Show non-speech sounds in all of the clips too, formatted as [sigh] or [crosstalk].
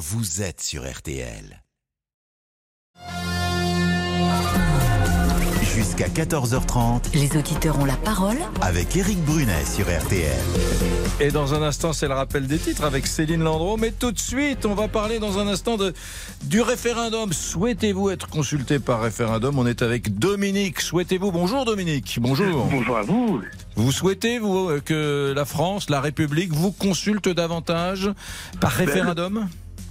vous êtes sur RTL. Jusqu'à 14h30 Les auditeurs ont la parole avec Eric Brunet sur RTL. Et dans un instant, c'est le rappel des titres avec Céline Landreau. Mais tout de suite, on va parler dans un instant de, du référendum. Souhaitez-vous être consulté par référendum? On est avec Dominique. Souhaitez-vous? Bonjour Dominique. Bonjour. Bonjour à vous. Vous souhaitez, vous, euh, que la France, la République, vous consulte davantage par référendum?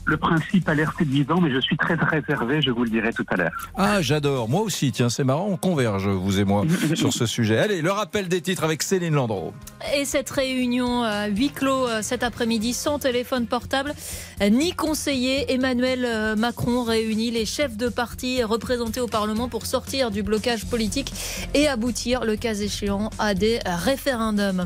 Le principe a l'air séduisant, mais je suis très réservé, je vous le dirai tout à l'heure. Ah, j'adore. Moi aussi, tiens, c'est marrant, on converge, vous et moi, [laughs] sur ce sujet. Allez, le rappel des titres avec Céline Landreau. Et cette réunion à huis clos euh, cet après-midi sans téléphone portable euh, ni conseiller, Emmanuel euh, Macron réunit les chefs de parti représentés au Parlement pour sortir du blocage politique et aboutir, le cas échéant, à des référendums.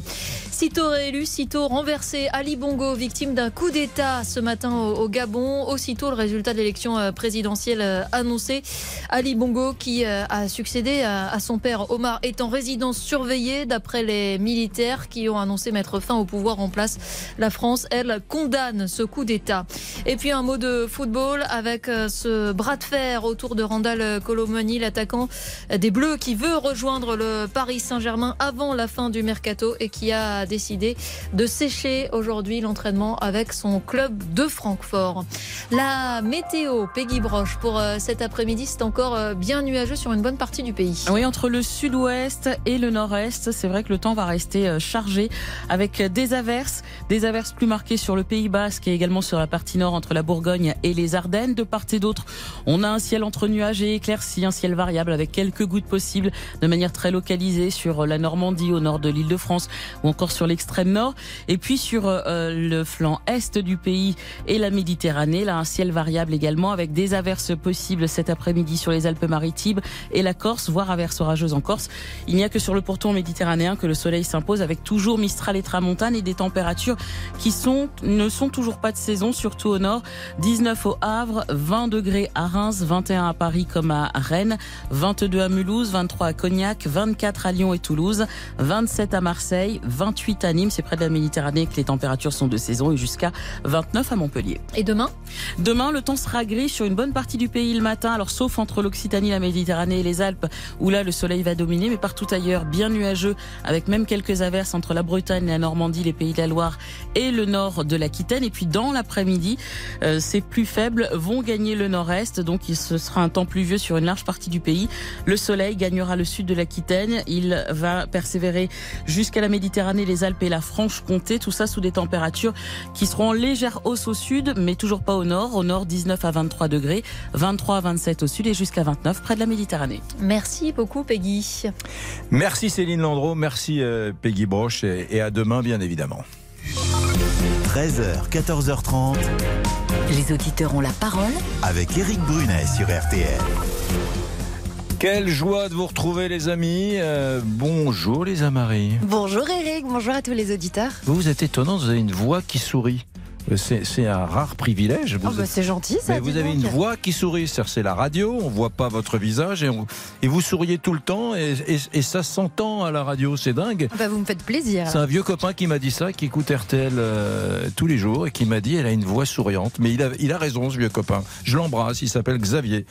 Sitôt réélu, sitôt renversé, Ali Bongo, victime d'un coup d'État ce matin au au Aussitôt le résultat de l'élection euh, présidentielle euh, annoncé. Ali Bongo, qui euh, a succédé à son père Omar, est en résidence surveillée d'après les militaires qui ont annoncé mettre fin au pouvoir en place. La France, elle, condamne ce coup d'État. Et puis un mot de football avec ce bras de fer autour de Randall Colomani, l'attaquant des Bleus qui veut rejoindre le Paris Saint-Germain avant la fin du mercato et qui a décidé de sécher aujourd'hui l'entraînement avec son club de Francfort. La météo, Peggy Broche, pour euh, cet après-midi, c'est encore euh, bien nuageux sur une bonne partie du pays. Oui, entre le sud-ouest et le nord-est, c'est vrai que le temps va rester euh, chargé avec des averses, des averses plus marquées sur le Pays Basque et également sur la partie nord entre la Bourgogne et les Ardennes. De part et d'autre, on a un ciel entre nuages et éclaircies, un ciel variable avec quelques gouttes possibles de manière très localisée sur la Normandie, au nord de l'île de France ou encore sur l'extrême nord. Et puis sur euh, le flanc est du pays et la Méditerranée, là un ciel variable également avec des averses possibles cet après-midi sur les Alpes-Maritimes et la Corse, voire averses orageuses en Corse. Il n'y a que sur le pourtour méditerranéen que le soleil s'impose avec toujours Mistral et Tramontane et des températures qui sont, ne sont toujours pas de saison, surtout au nord. 19 au Havre, 20 degrés à Reims, 21 à Paris comme à Rennes, 22 à Mulhouse, 23 à Cognac, 24 à Lyon et Toulouse, 27 à Marseille, 28 à Nîmes, c'est près de la Méditerranée que les températures sont de saison et jusqu'à 29 à Montpellier. Demain Demain, le temps sera gris sur une bonne partie du pays le matin, alors sauf entre l'Occitanie, la Méditerranée et les Alpes, où là le soleil va dominer, mais partout ailleurs, bien nuageux, avec même quelques averses entre la Bretagne, la Normandie, les pays de la Loire et le nord de l'Aquitaine. Et puis dans l'après-midi, euh, ces plus faibles vont gagner le nord-est, donc ce sera un temps pluvieux sur une large partie du pays. Le soleil gagnera le sud de l'Aquitaine, il va persévérer jusqu'à la Méditerranée, les Alpes et la Franche-Comté, tout ça sous des températures qui seront en légère hausse au sud, mais toujours pas au nord. Au nord, 19 à 23 degrés, 23 à 27 au sud et jusqu'à 29 près de la Méditerranée. Merci beaucoup, Peggy. Merci Céline Landreau, merci euh, Peggy Broche et, et à demain bien évidemment. 13h, 14h30 Les auditeurs ont la parole avec Eric Brunet sur RTL. Quelle joie de vous retrouver les amis. Euh, bonjour les Amaris. Bonjour Eric, bonjour à tous les auditeurs. Vous, vous êtes étonnant, vous avez une voix qui sourit. Euh, C'est un rare privilège. Oh, bah, c'est gentil ça. Mais vous avez donc. une voix qui sourit, c'est la radio, on voit pas votre visage et, on- et vous souriez tout le temps et, et- et ça s'entend à la radio, c'est dingue. Bah, vous me faites plaisir. C'est un vieux copain qui m'a dit ça, qui écoute RTL euh, tous les jours et qui m'a dit elle a une voix souriante. Mais il a, il a raison ce vieux copain. Je l'embrasse, il s'appelle Xavier.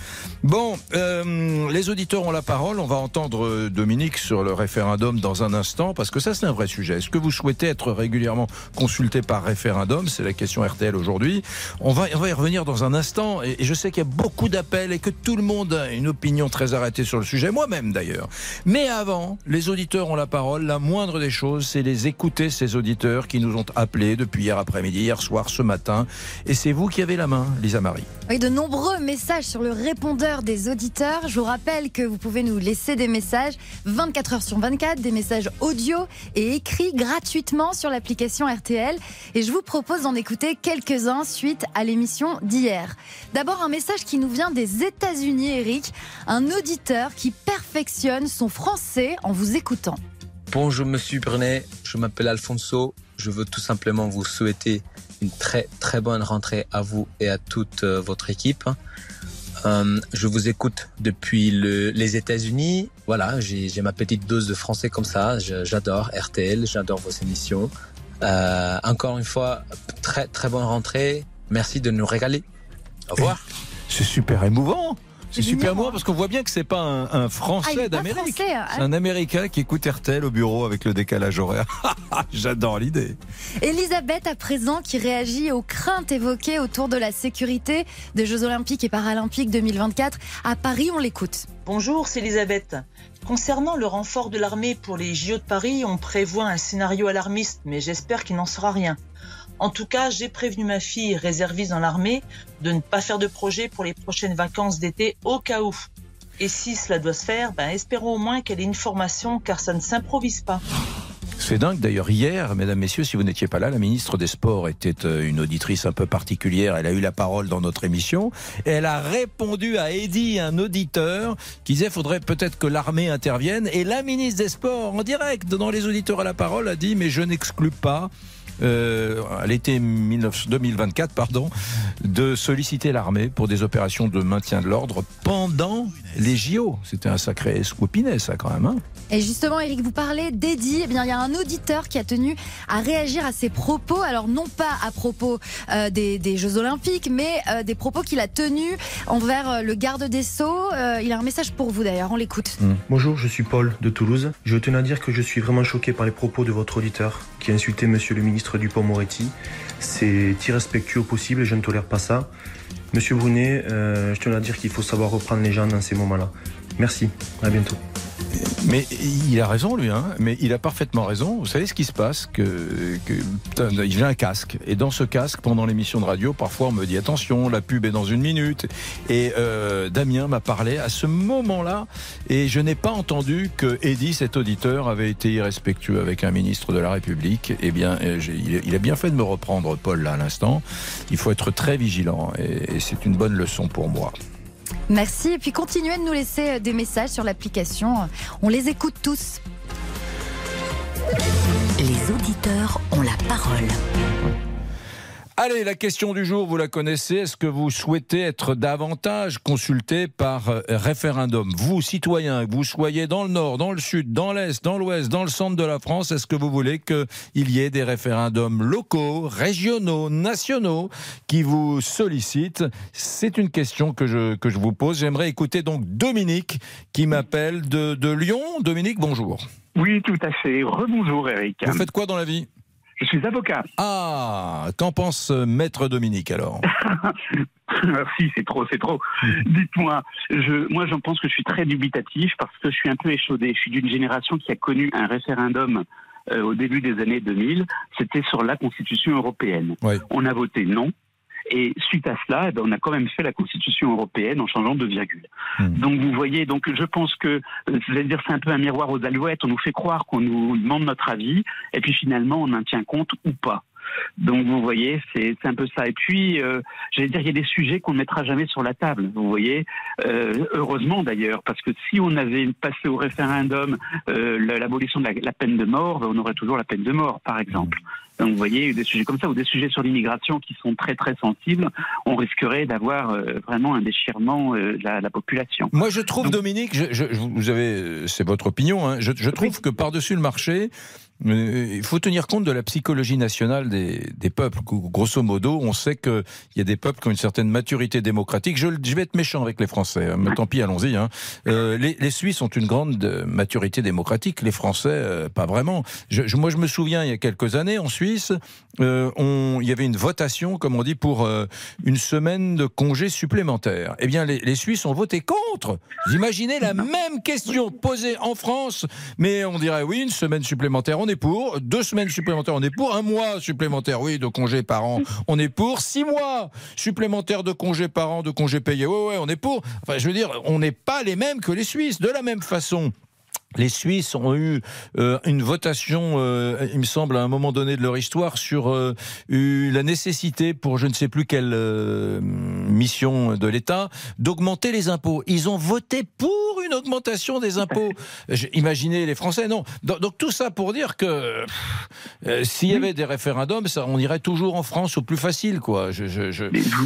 Bon, euh, les auditeurs ont la parole. On va entendre Dominique sur le référendum dans un instant parce que ça c'est un vrai sujet. Est-ce que vous souhaitez être régulièrement consulté par référendum? C'est la question RTL aujourd'hui. On va, on va y revenir dans un instant et, et je sais qu'il y a beaucoup d'appels et que tout le monde a une opinion très arrêtée sur le sujet, moi-même d'ailleurs. Mais avant, les auditeurs ont la parole. La moindre des choses, c'est les écouter, ces auditeurs qui nous ont appelés depuis hier après-midi, hier soir, ce matin. Et c'est vous qui avez la main, Lisa Marie. Oui, de nombreux messages sur le répondeur des auditeurs. Je vous rappelle que vous pouvez nous laisser des messages 24 heures sur 24, des messages audio et écrits gratuitement sur l'application RTL. Et je vous propose d'en écouter quelques-uns suite à l'émission d'hier. D'abord, un message qui nous vient des États-Unis, Eric. Un auditeur qui perfectionne son français en vous écoutant. Bonjour Monsieur Brunet, je m'appelle Alfonso. Je veux tout simplement vous souhaiter une très très bonne rentrée à vous et à toute euh, votre équipe. Euh, je vous écoute depuis le- les États-Unis. Voilà, j'ai ma petite dose de français comme ça. J'adore RTL, j'adore vos émissions. Euh, encore une fois, très très bonne rentrée. Merci de nous régaler. Au revoir. C'est super émouvant. C'est super hein. parce qu'on voit bien que c'est pas un, Ah, Français pas d'Amérique. hein. C'est un Américain qui écoute RTL au bureau avec le décalage horaire. [laughs] J'adore l'idée. Elisabeth, à présent, qui réagit aux craintes évoquées autour de la sécurité des Jeux Olympiques et Paralympiques 2024. À Paris, on l'écoute. Bonjour, c'est Elisabeth. Concernant le renfort de l'armée pour les JO de Paris, on prévoit un scénario alarmiste, mais j'espère qu'il n'en sera rien. En tout cas, j'ai prévenu ma fille réserviste dans l'armée de ne pas faire de projet pour les prochaines vacances d'été au cas où. Et si cela doit se faire, ben espérons au moins qu'elle ait une formation car ça ne s'improvise pas. C'est dingue. D'ailleurs, hier, mesdames, messieurs, si vous n'étiez pas là, la ministre des Sports était euh, une auditrice un peu particulière. Elle a eu la parole dans notre émission. Elle a répondu à Eddy, un auditeur, qui disait faudrait peut-être que l'armée intervienne. Et la ministre des Sports, en direct, dans les auditeurs à la parole, a dit mais je n'exclus pas. Euh, à l'été 19 2024, pardon, de solliciter l'armée pour des opérations de maintien de l'ordre pendant les JO. C'était un sacré scopinet, ça, quand même. hein. Et justement, Eric, vous parlez d'Eddie. Eh bien, il y a un auditeur qui a tenu à réagir à ses propos. Alors, non pas à propos euh, des, des Jeux Olympiques, mais euh, des propos qu'il a tenus envers euh, le garde des Sceaux. Euh, il a un message pour vous d'ailleurs. On l'écoute. Bonjour, je suis Paul de Toulouse. Je tenais à dire que je suis vraiment choqué par les propos de votre auditeur qui a insulté monsieur le ministre Dupont-Moretti. C'est irrespectueux possible et je ne tolère pas ça. Monsieur Brunet, euh, je tenais à dire qu'il faut savoir reprendre les gens dans ces moments-là. Merci, à bientôt. Mais il a raison, lui, hein. mais il a parfaitement raison. Vous savez ce qui se passe que, que putain, un casque. Et dans ce casque, pendant l'émission de radio, parfois on me dit attention, la pub est dans une minute. Et euh, Damien m'a parlé à ce moment-là. Et je n'ai pas entendu que Eddy, cet auditeur, avait été irrespectueux avec un ministre de la République. Eh bien, euh, il a bien fait de me reprendre, Paul, là, à l'instant. Il faut être très vigilant. Et, et c'est une bonne leçon pour moi. Merci. Et puis, continuez de nous laisser euh, des messages sur l'application. On les écoute tous. Les auditeurs ont la parole. Allez, la question du jour, vous la connaissez. Est-ce que vous souhaitez être davantage consulté par euh, référendum? Vous, citoyens, que vous soyez dans le nord, dans le sud, dans l'est, dans l'ouest, dans le centre de la France, est-ce que vous voulez qu'il y ait des référendums locaux, régionaux, nationaux qui vous sollicitent? C'est une question que je, que je vous pose. J'aimerais écouter donc Dominique qui m'appelle de, de Lyon. Dominique, bonjour. Oui, tout à fait. Rebonjour, Eric. Vous faites quoi dans la vie? Je suis avocat. Ah, qu'en pense euh, Maître Dominique alors? [laughs] Merci, c'est trop, c'est trop. [laughs] Dites-moi, je, moi, j'en pense que je suis très dubitatif parce que je suis un peu échaudé. Je suis d'une génération qui a connu un référendum euh, au début des années 2000. C'était sur la Constitution européenne. On a voté non. Et suite à cela, eh ben, on a quand même fait la Constitution européenne en changeant de virgule. Hmm. Donc vous voyez, donc je pense que, euh, dire, c'est un peu un miroir aux alouettes. On nous fait croire qu'on nous demande notre avis, et puis finalement on en tient compte ou pas. Donc vous voyez, c'est un peu ça. Et puis, euh, j'allais dire, il y a des sujets qu'on ne mettra jamais sur la table. Vous voyez, Euh, heureusement d'ailleurs, parce que si on avait passé au référendum euh, la- l'abolition de la, la peine de mort, ben, on aurait toujours la peine de mort, par exemple. Donc vous voyez, des sujets comme ça, ou des sujets sur l'immigration qui sont très très sensibles, on risquerait d'avoir euh, vraiment un déchirement euh, de la, la population. Moi, je trouve, Donc- Dominique, je, je- vous avez, euh, c'est votre opinion, hein, je, je trouve que par-dessus le marché, il faut tenir compte de la psychologie nationale des, des peuples. Grosso modo, on sait qu'il y a des peuples qui ont une certaine maturité démocratique. Je, je vais être méchant avec les Français, hein, mais tant pis, allons-y. Hein. Euh, les, les Suisses ont une grande euh, maturité démocratique, les Français, euh, pas vraiment. Je, je- moi, je me souviens, il y a quelques années, en Suisse, euh, on, il y avait une votation, comme on dit, pour euh, une semaine de congés supplémentaires. Eh bien, les, les Suisses ont voté contre. Vous imaginez la même question posée en France, mais on dirait oui, une semaine supplémentaire, on est pour. Deux semaines supplémentaires, on est pour. Un mois supplémentaire, oui, de congés par an, [laughs] on est pour. Six mois supplémentaires de congés par an, de congés payés, ouais, ouais, on est pour. Enfin, je veux dire, on n'est pas les mêmes que les Suisses. De la même façon. Les Suisses ont eu euh, une votation, euh, il me semble, à un moment donné de leur histoire, sur euh, eu la nécessité, pour je ne sais plus quelle mission de l'État, d'augmenter les impôts. Ils ont voté pour une augmentation des impôts. [laughs] Imaginez les Français, non. Donc, tout ça pour dire que euh, s'il y avait des référendums, ça, on irait toujours en France au plus facile, quoi.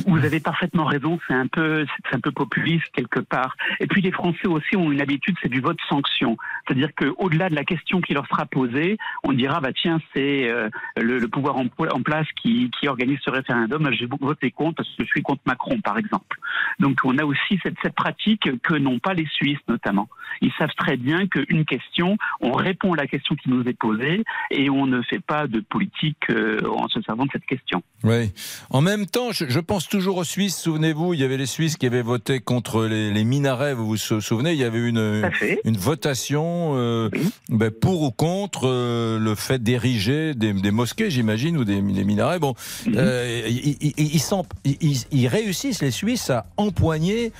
Vous, avez parfaitement raison. C'est un peu, c'est un peu populiste quelque part. Et puis les Français aussi ont une habitude, c'est du vote sanction. C'est-à-dire qu'au-delà de la question qui leur sera posée, on dira bah tiens c'est euh, le, pouvoir en, en place qui, qui, organise ce référendum. J'ai voté contre parce que je suis contre Macron par exemple. Donc on a aussi cette, cette pratique que n'ont pas les Suisses notamment. Ils savent très bien qu'une question, on répond à la question qui nous est posée et on ne fait pas de politique euh, en se servant de cette question. Oui. En même temps, je, pense toujours aux Suisses. Souvenez-vous, il y avait les Suisses qui avaient voté contre les, minarets. Vous vous souvenez Il y avait une, une votation euh, ben, pour ou contre euh, le fait d'ériger des, mosquées, j'imagine, ou des, minarets. Bon, mhm. ils, ils réussissent, les Suisses, à empoigner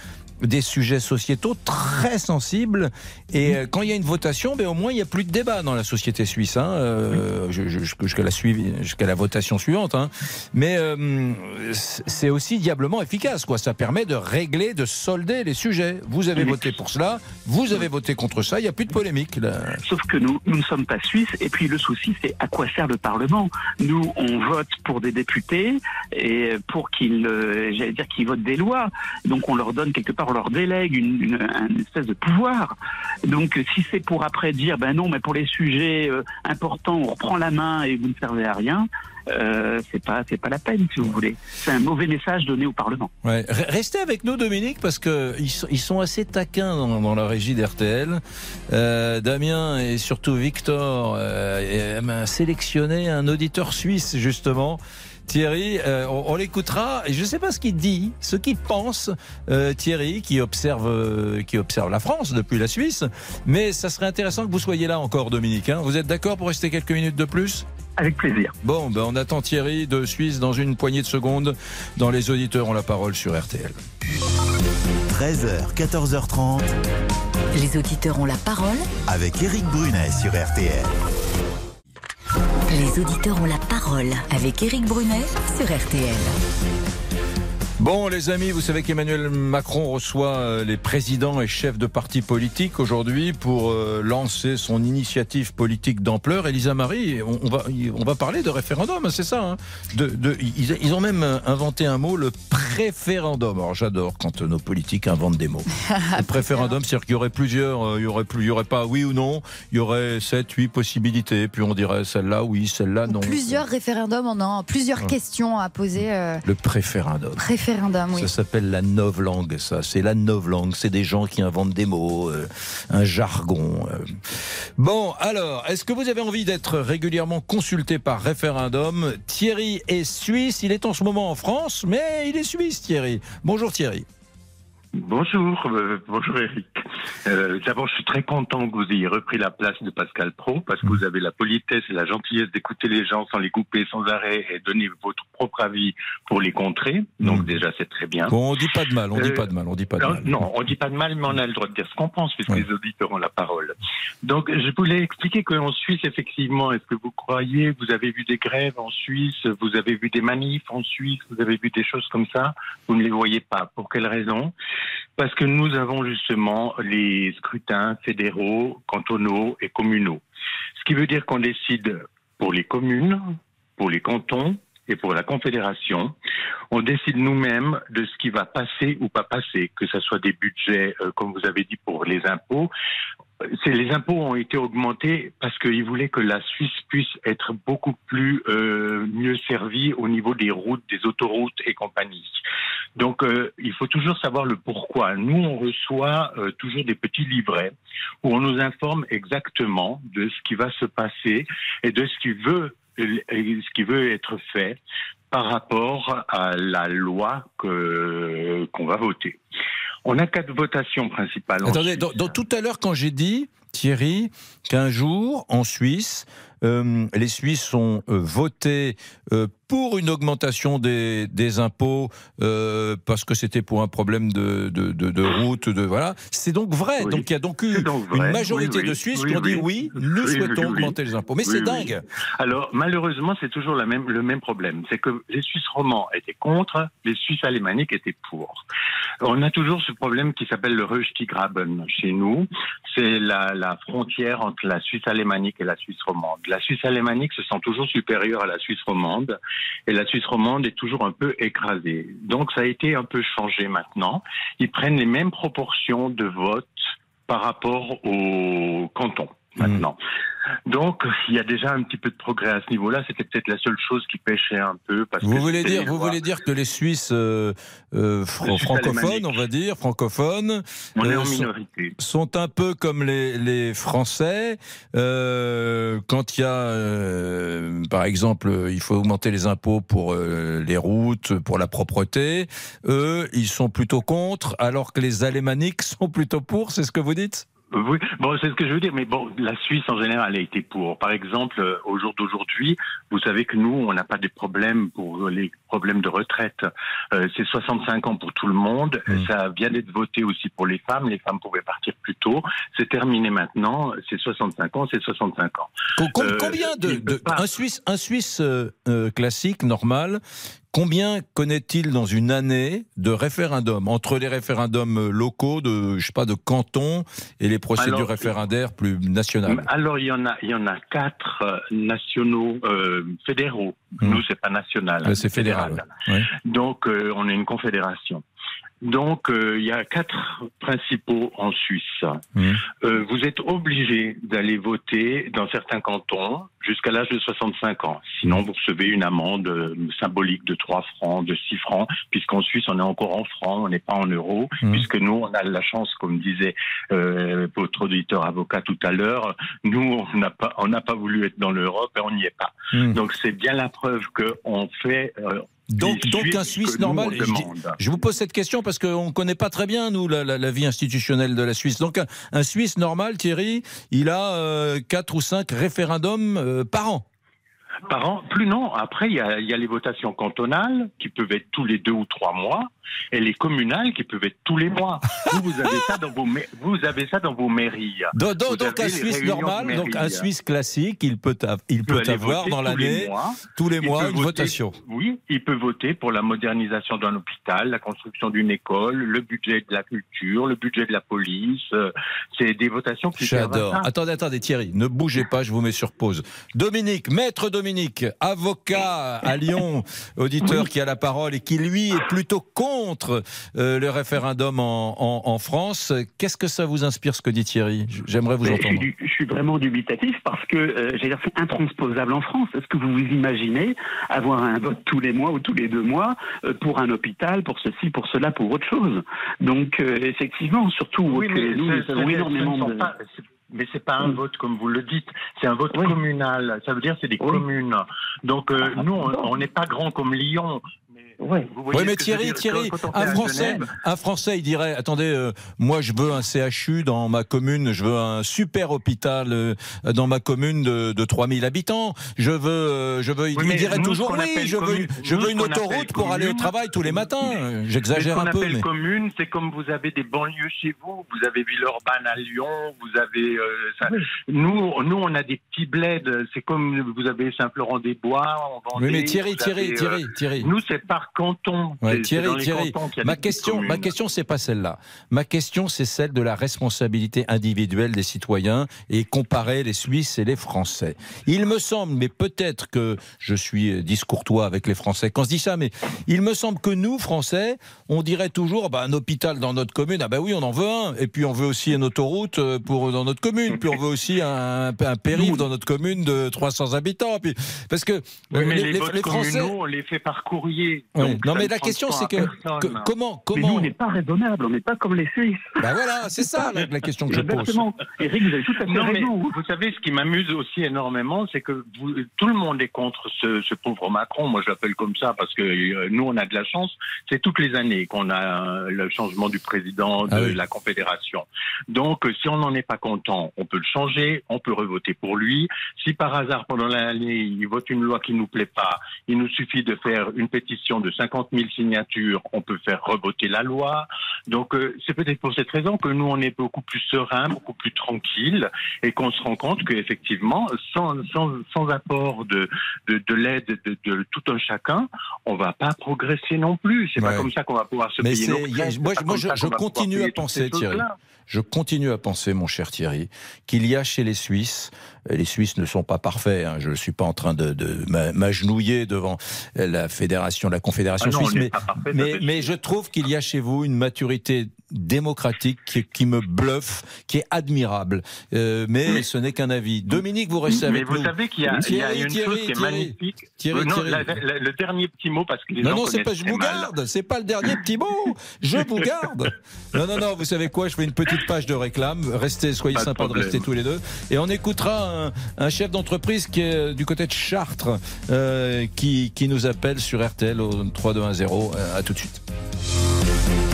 des sujets sociétaux très sensibles. Et euh, quand il y a une votation, ben, au moins il n'y a plus de débat dans la société suisse, hein, euh, jusqu'à la, jusqu'à la votation suivante. Hein. Mais euh, c'est aussi diablement efficace. Quoi. Ça permet de régler, de solder les sujets. Vous avez voté pour cela, vous avez voté contre ça, il n'y a plus de polémique. Sauf que nous, nous ne sommes pas suisses. Et puis le souci, c'est à quoi sert le Parlement Nous, on vote pour des députés et pour qu'ils, j'allais dire, qu'ils votent des lois. Donc on leur donne quelque part leur délègue une, espèce de pouvoir. Donc si c'est pour après dire ben non, mais pour les sujets euh, importants, on reprend la main et vous ne servez à rien. Euh, c'est pas c'est pas la peine si vous voulez. C'est un mauvais message donné au Parlement. Restez avec nous Dominique parce que ils sont, assez taquins dans, la régie d'RTL. Euh, Damien et surtout Victor euh, sélectionné un auditeur suisse justement Thierry, euh, on, l'écoutera. Et je ne sais pas ce qu'il dit, ce qu'il pense, euh, Thierry, qui observe, euh, qui observe la France depuis la Suisse. Mais ça serait intéressant que vous soyez là encore, Dominique. Hein. Vous êtes d'accord pour rester quelques minutes de plus? Avec plaisir. Bon, ben on attend Thierry de Suisse dans une poignée de secondes. Dans Les auditeurs ont la parole sur RTL. 13h, 14h30. Les auditeurs ont la parole avec Eric Brunet sur RTL. Les auditeurs ont la parole avec Éric Brunet sur RTL. Bon, les amis, vous savez qu'Emmanuel Macron reçoit euh, les présidents et chefs de partis politiques aujourd'hui pour euh, lancer son initiative politique d'ampleur. Elisa Marie, on, va, on va parler de référendum, hein, c'est ça. Hein. de, de, ils, ont même inventé un mot, le préférendum. Alors j'adore quand nos politiques inventent des mots. [laughs] le préférendum, c'est-à-dire qu'il y aurait plusieurs, euh, il y aurait plus, il y aurait pas oui ou non, il y aurait sept, huit possibilités, puis on dirait celle-là oui, celle-là non. Plusieurs référendums, non, plusieurs questions à poser. Le préférendum. Ça s'appelle la novlangue, ça. C'est la novlangue. C'est des gens qui inventent des mots, euh, un jargon. Euh. Bon, alors, est-ce que vous avez envie d'être régulièrement consulté par référendum? Thierry est suisse. Il est en ce moment en France, mais il est suisse, Thierry. Bonjour, Thierry. Bonjour, euh, bonjour Eric. Euh, D'abord, je suis très content que vous ayez repris la place de Pascal Pro parce que vous avez la politesse et la gentillesse d'écouter les gens sans les couper sans arrêt et donner votre propre avis pour les contrer. Donc mm. déjà, c'est très bien. Bon, on dit pas de mal, on dit euh, pas de mal, on dit pas de mal. Non, on dit pas de mal, mais on a le droit de dire ce qu'on pense puisque les auditeurs ont la parole. Donc, je voulais expliquer qu'en Suisse, effectivement, est-ce que vous croyez, vous avez vu des grèves en Suisse, vous avez vu des manifs en Suisse, vous avez vu des choses comme ça, vous ne les voyez pas. Pour quelle raison? Parce que nous avons justement les scrutins fédéraux, cantonaux et communaux. Ce qui veut dire qu'on décide pour les communes, pour les cantons et pour la confédération. On décide nous-mêmes de ce qui va passer ou pas passer, que ce soit des budgets, euh, comme vous avez dit, pour les impôts les impôts ont été augmentés parce qu'ils voulaient que la Suisse puisse être beaucoup plus euh, mieux servie au niveau des routes, des autoroutes et compagnie. Donc, euh, il faut toujours savoir le pourquoi. Nous, on reçoit euh, toujours des petits livrets où on nous informe exactement de ce qui va se passer et de ce qui veut, ce qui veut être fait par rapport à la loi qu'on va voter. On a quatre votations principales. Attendez, dans, tout à l'heure, quand j'ai dit, Thierry, qu'un jour, en Suisse, euh, les Suisses ont euh, voté euh, pour une augmentation des, impôts parce que c'était pour un problème de, de, route, de voilà. C'est donc vrai. Donc il y a donc eu une majorité de Suisses qui ont dit oui, nous souhaitons augmenter les impôts. Mais c'est dingue. Alors malheureusement, c'est toujours la même, le même problème. C'est que les Suisses romans étaient contre, les Suisses alémaniques étaient pour. On a toujours ce problème qui s'appelle le Röstigraben chez nous. C'est la, la, frontière entre la Suisse alémanique et la Suisse romande. La Suisse alémanique se sent toujours supérieure à la Suisse romande et la Suisse romande est toujours un peu écrasée. Donc ça a été un peu changé maintenant. Ils prennent les mêmes proportions de vote par rapport au canton maintenant. Donc, il y a déjà un petit peu de progrès à ce niveau-là. C'était peut-être la seule chose qui pêchait un peu. Parce vous que voulez dire, vous voulez dire que les Suisses euh, euh, Les francophones, on va dire, francophones, On est euh, en sont- minorité. sont un peu comme les, les Français. Quand il y a, par exemple, il faut augmenter les impôts pour les routes, pour la propreté, eux, ils sont plutôt contre, alors que les Alémaniques [laughs] sont plutôt pour. C'est ce que vous dites? Oui, bon, c'est ce que je veux dire, mais bon, la Suisse en général a été pour. Par exemple, euh, au jour d'aujourd'hui, vous savez que nous, on n'a pas des problèmes pour les problèmes de retraite. Euh, c'est 65 ans pour tout le monde. Ça vient d'être voté aussi pour les femmes. Les femmes pouvaient partir plus tôt. C'est terminé maintenant. C'est 65 ans, c'est 65 ans. Com- Euh, combien de, de- un Suisse, un Suisse euh, euh, classique normal, combien connaît-il dans une année de référendums entre les référendums locaux de je sais pas de canton et les procédures Alors, référendaires plus nationales? Alors il y en a, il y en a quatre euh, nationaux euh, fédéraux. Hmm. Nous c'est pas national, Ouais, c'est fédéral, ouais. Donc euh, on est une confédération. Donc euh, il y a quatre principaux en Suisse. Mmh. Euh, vous êtes obligé d'aller voter dans certains cantons jusqu'à l'âge de 65 ans. Sinon vous recevez une amende euh, symbolique de 3 francs, de 6 francs, puisqu'en Suisse on est encore en francs, on n'est pas en euros, Mmh. puisque nous on a la chance, comme disait euh, votre auditeur avocat tout à l'heure, nous on n'a pas on n'a pas voulu être dans l'Europe et on n'y est pas. Mmh. Donc c'est bien la preuve qu'on fait. euh, Donc, un Suisse normal. je, vous pose cette question parce qu'on ne connaît pas très bien, nous, la, la- la vie institutionnelle de la Suisse. Donc, un, un Suisse normal, Thierry, il a euh, quatre ou cinq référendums euh, par an. Par an, plus non. Après, il y a, il y a les votations cantonales qui peuvent être tous les deux ou trois mois, et les communales qui peuvent être tous les mois. vous, vous avez ça dans vos, vous avez ça dans vos mairies. Donc, un Suisse normal, donc un. Suisse classique, il peut, il peut peut avoir dans l'année, tous les mois, une voter- votation. Oui, il peut voter pour la modernisation d'un hôpital, la construction d'une école, le budget de la culture, le budget de la police. euh, C'est des votations qui J'adore. Attendez, attendez, Thierry, ne bougez pas, je vous mets sur pause. Dominique, maître Dominique, avocat à Lyon, auditeur qui a la parole et qui, lui, est plutôt contre euh, le référendum en, en- en France. Qu'est-ce que ça vous inspire, ce que dit Thierry? J'aimerais vous Mais entendre. suis, je suis vraiment dubitatif parce que euh, dire, c'est intransposable en France. Est-ce que vous vous imaginez avoir un vote tous les mois ou tous les deux mois euh, pour un hôpital, pour ceci, pour cela, pour autre chose? Donc euh, effectivement, surtout Oui, que mais nous, ce- nous avons énormément de... pas- c'est- mais c'est pas un vote comme vous le dites, c'est un vote communal. Ça veut dire c'est des communes. Donc euh, Ah, nous, on on n'est pas grand comme Lyon. Vous voyez Oui, mais Thierry, Thierry, Quand- quand un Français, Genève, un Français, il dirait, attendez, euh, moi je veux un CHU dans ma commune, je veux un super hôpital euh, dans ma commune de, de 3000 habitants, je veux, euh, je veux, Oui, il dirait nous, toujours oui, je veux, commune- je veux une autoroute pour aller au travail tous les matins. J'exagère ce un qu'on peu, appelle mais. commune, c'est comme vous avez des banlieues chez vous. Vous avez Villeurbanne à Lyon, vous avez. euh, ça- Nous, nous, on a des petits bleds. C'est comme vous avez Saint-Florent-des-Bois. en Vendée, Oui, mais Thierry, Thierry, avez, euh, Thierry, Thierry. Nous, c'est par canton. Ouais, Thierry, Thierry, ma question, ma question, c'est pas celle-là. Ma question, c'est celle de la responsabilité individuelle des citoyens et comparer les Suisses et les Français. Il me semble, mais peut-être que je suis discourtois avec les Français quand je dis ça, mais il me semble que nous, Français, on dirait toujours, bah, un hôpital dans notre commune, ah bah oui, on en veut un, et puis on veut aussi une autoroute euh, pour dans notre commune, puis on veut aussi un, un périph dans notre commune de 300 habitants, puis parce que Oui, euh, mais les, les, les- Français. on les fait par courrier. Ouais. Non, mais la question, c'est que, comment, Mais nous, comment on n'est pas raisonnable, on n'est pas comme les Suisses. [laughs] Ben voilà, c'est ça la, la question que je pose. Exactement. Eric, vous avez tout à fait Non, mais raison. vous savez, ce qui m'amuse aussi énormément, c'est que vous- tout le monde est contre ce, ce pauvre Macron. Moi, je l'appelle comme ça parce que euh, nous, on a de la chance. C'est toutes les années qu'on a euh, le changement du président de Ah oui. la Confédération. Donc, euh, si on n'en est pas content, on peut le changer, on peut revoter pour lui. Si par hasard, pendant l'année, il vote une loi qui nous plaît pas, il nous suffit de faire une pétition de 50 000 signatures, on peut faire revoter la loi. Donc euh, c'est peut-être pour cette raison que nous on est beaucoup plus serein, beaucoup plus tranquille, et qu'on se rend compte qu'effectivement, sans, sans, sans apport de, de, de l'aide de, de, tout un chacun, on va pas progresser non plus. C'est pas Ouais. comme ça qu'on va pouvoir se Mais payer nos moi, pas moi, je, je continue à penser, Thierry. Je continue à penser, mon cher Thierry, qu'il y a chez les Suisses, les Suisses ne sont pas parfaits, hein, je ne suis pas en train de, de m'a- m'agenouiller devant la fédération, la confédération Ah non, suisse, mais, parfait, mais, mais je trouve qu'il y a chez vous une maturité démocratique qui, qui me bluffe, qui est admirable. Euh, mais ce n'est qu'un avis. Dominique, vous restez Mais avec vous nous. savez qu'il y a, il y a Thierry, une Thierry, chose qui est Thierry. magnifique. Thierry, Euh, non, Thierry. la- la- le dernier petit mot parce que les Non, gens non, c'est pas je vous garde, c'est pas le dernier petit mot. Je vous [laughs] garde. Non, non, non, vous savez quoi, je fais une petite page de réclame. Restez, soyez de sympas de, rester tous les deux. Et on écoutera un, un chef d'entreprise qui est du côté de Chartres, euh, qui, qui nous appelle sur RTL au 3210. Euh, à tout de suite.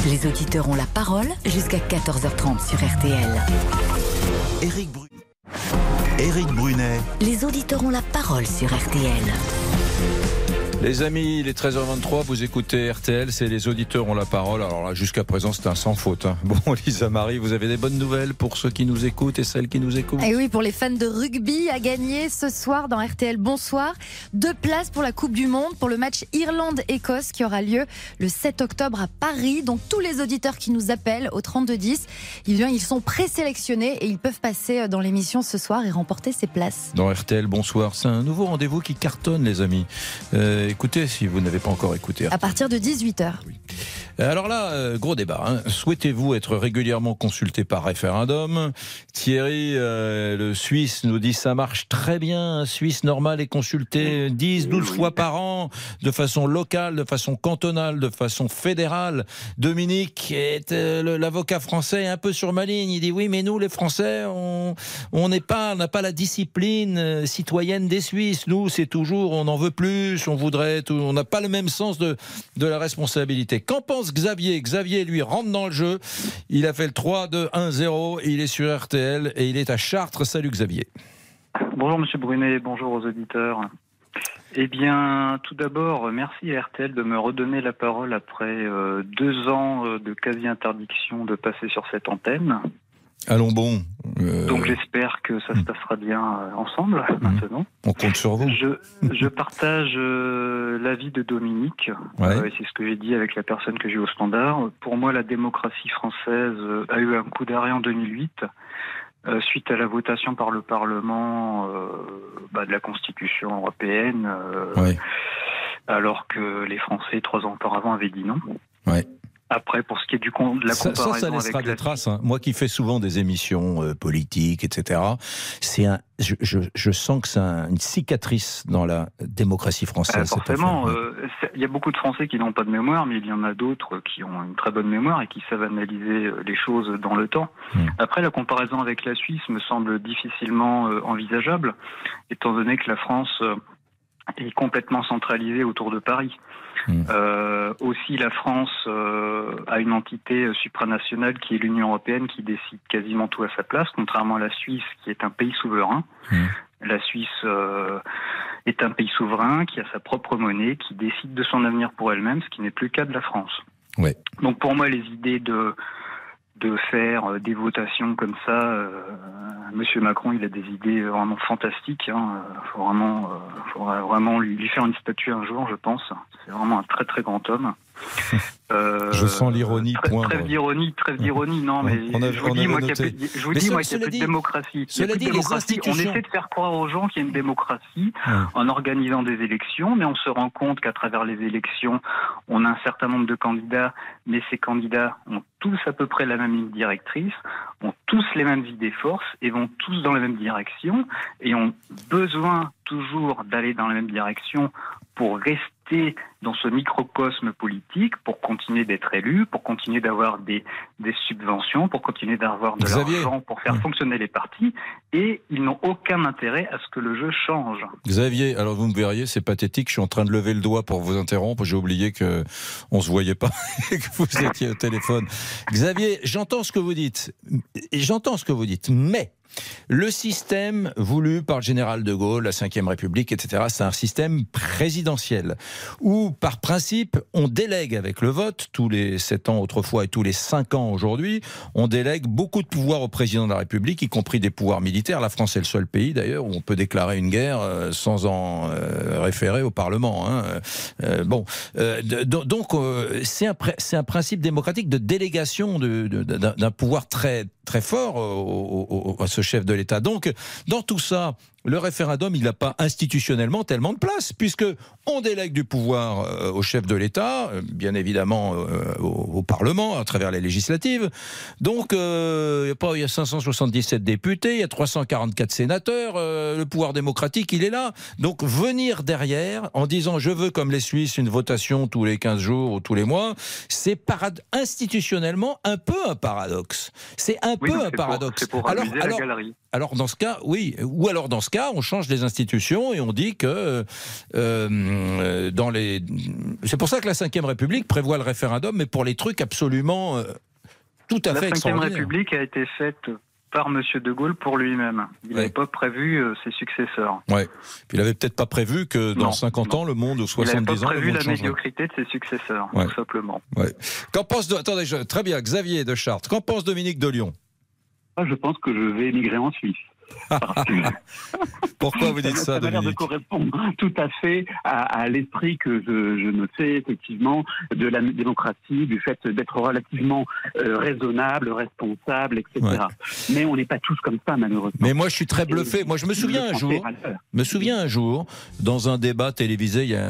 Les auditeurs ont la parole jusqu'à 14h30 sur RTL. Éric Brunet. Éric Brunet, Les auditeurs ont la parole sur RTL. Les amis, il est 13h23, vous écoutez RTL, c'est les auditeurs ont la parole. Alors là, jusqu'à présent, c'est un sans faute. hein. [laughs] Bon, Lisa Marie, vous avez des bonnes nouvelles pour ceux qui nous écoutent et celles qui nous écoutent? Et oui, pour les fans de rugby, à gagner ce soir dans RTL Bonsoir, deux places pour la Coupe du Monde pour le match Irlande-Écosse qui aura lieu le 7 octobre à Paris. Donc tous les auditeurs qui nous appellent au 3210, eh ils sont présélectionnés et ils peuvent passer dans l'émission ce soir et remporter ces places. dans RTL, bonsoir. C'est un nouveau rendez-vous qui cartonne, les amis. Euh, écoutez, si vous n'avez pas encore écouté. À partir de 18h. Alors là, euh, gros débat. hein. Souhaitez-vous être régulièrement consulté par référendum Thierry, euh, le Suisse, nous dit ça marche très bien. Un Suisse normal est consulté 10, 12 fois par an, de façon locale, de façon cantonale, de façon fédérale. Dominique est euh, l'avocat français est un peu sur ma ligne. Il dit oui, mais nous, les Français, on n'est pas, on n'a pas la discipline citoyenne des Suisses. Nous, c'est toujours, on en veut plus, on voudrait, on n'a pas le même sens de, de la responsabilité. Qu'en pense Xavier? Xavier, lui, rentre dans le jeu. Il a fait le 3-2-1-0. Il est sur RTL et il est à Chartres. Salut Xavier. Bonjour Monsieur Brunet, bonjour aux auditeurs. Eh bien, tout d'abord, merci à RTL de me redonner la parole après euh, deux ans euh, de quasi-interdiction de passer sur cette antenne. Allons bon. Euh, Donc j'espère que ça se passera bien euh, ensemble maintenant. on compte sur vous. Je, je partage euh, l'avis de Dominique, Ouais. Euh, et c'est ce que j'ai dit avec la personne que j'ai au standard. Pour moi, la démocratie française a eu un coup d'arrêt en 2008 euh, suite à la votation par le Parlement bah, de la Constitution européenne, Ouais. alors que les Français, trois ans auparavant, avaient dit non. Ouais. Après, pour ce qui est du con, de la Ça, ça, comparaison ça laissera avec des la traces. hein. Moi qui fais souvent des émissions euh, politiques, etc., c'est un, je, je, je sens que c'est un- une cicatrice dans la démocratie française. Euh, forcément, euh, il y a beaucoup de Français qui n'ont pas de mémoire, mais il y en a d'autres qui ont une très bonne mémoire et qui savent analyser les choses dans le temps. Après, la comparaison avec la Suisse me semble difficilement envisageable, étant donné que la France est complètement centralisée autour de Paris. Euh, aussi, la France euh, a une entité euh, supranationale qui est l'Union européenne qui décide quasiment tout à sa place, contrairement à la Suisse qui est un pays souverain. La Suisse euh, est un pays souverain qui a sa propre monnaie, qui décide de son avenir pour elle-même, ce qui n'est plus le cas de la France. Ouais. Donc pour moi, les idées de de faire euh, des votations comme ça, euh, Monsieur Macron, il a des idées vraiment fantastiques. Hein. Faut vraiment, euh, faudra vraiment lui, lui faire une statue un jour, je pense. C'est vraiment un très très grand homme. [laughs] Euh, Je sens l'ironie Trêve- d'ironie, trêve d'ironie, non, mais On a- je vous on dis, moi, qu'il y a plus de- je vous Mais dis, ce- moi, qu'il y a cela plus de dit- démocratie. Il y a cela plus de dit, les démocratie. On essaie de faire croire aux gens qu'il y a une démocratie en organisant des élections, mais on se rend compte qu'à travers les élections, on a un certain nombre de candidats, mais ces candidats ont tous à peu près la même ligne directrice, ont tous les mêmes idées forces et vont tous dans la même direction et ont besoin toujours d'aller dans la même direction pour rester dans ce microcosme politique, pour continuer d'être élu, pour continuer d'avoir des, des subventions, pour continuer d'avoir de l'argent, pour faire fonctionner les partis, et ils n'ont aucun intérêt à ce que le jeu change. Xavier, alors vous me verriez, c'est pathétique. Je suis en train de lever le doigt pour vous interrompre. J'ai oublié que on se voyait pas [laughs] et que vous étiez au téléphone. Xavier, j'entends ce que vous dites. J'entends ce que vous dites, mais Le système voulu par le général de Gaulle, la Ve République, etc., c'est un système présidentiel où, par principe, on délègue avec le vote, tous les 7 ans autrefois et tous les 5 ans aujourd'hui, on délègue beaucoup de pouvoirs au président de la République, y compris des pouvoirs militaires. La France est le seul pays, d'ailleurs, où on peut déclarer une guerre euh, sans en euh, référer au Parlement. Hein. Euh, bon, donc c'est un, principe démocratique de délégation d'un pouvoir très très fort à ce chef de l'État. Donc, dans tout ça, le référendum, il n'a pas institutionnellement tellement de place, puisque on délègue du pouvoir euh, au chef de l'État, euh, bien évidemment euh, au, Parlement, à travers les législatives. Donc, il y, a pas, il y a 577 députés, il y a 344 sénateurs, le pouvoir démocratique, il est là. Donc, venir derrière en disant je veux, comme les Suisses, une votation tous les 15 jours ou tous les mois, c'est institutionnellement un peu un paradoxe. C'est un peu un paradoxe. alors, alors, alors, dans ce cas, oui. Ou alors, dans ce cas, on change les institutions et on dit que euh, dans les. C'est pour ça que la Ve République prévoit le référendum, mais pour les trucs absolument euh, tout à fait extraordinaires. La Ve République a été faite par M. De Gaulle pour lui-même. Il n'avait pas prévu euh, ses successeurs. Ouais. Puis il n'avait peut-être pas prévu que dans 50 ans, le monde, ou 70 ans, Il n'avait pas prévu la médiocrité de ses successeurs, tout simplement. Ouais. Qu'en pense de... Attendez, très bien, Xavier de Chartres. Qu'en pense Dominique de Lyon? Je pense que je vais émigrer en Suisse. [laughs] Pourquoi vous dites ça, Ça a l'air de correspondre tout à fait à, l'esprit que je, je, notais, effectivement, de la démocratie, du fait d'être relativement euh, raisonnable, responsable, etc. Mais on n'est pas tous comme ça, malheureusement. Mais moi, je suis très bluffé. Moi, je me souviens un jour, me souviens un jour, dans un débat télévisé il y a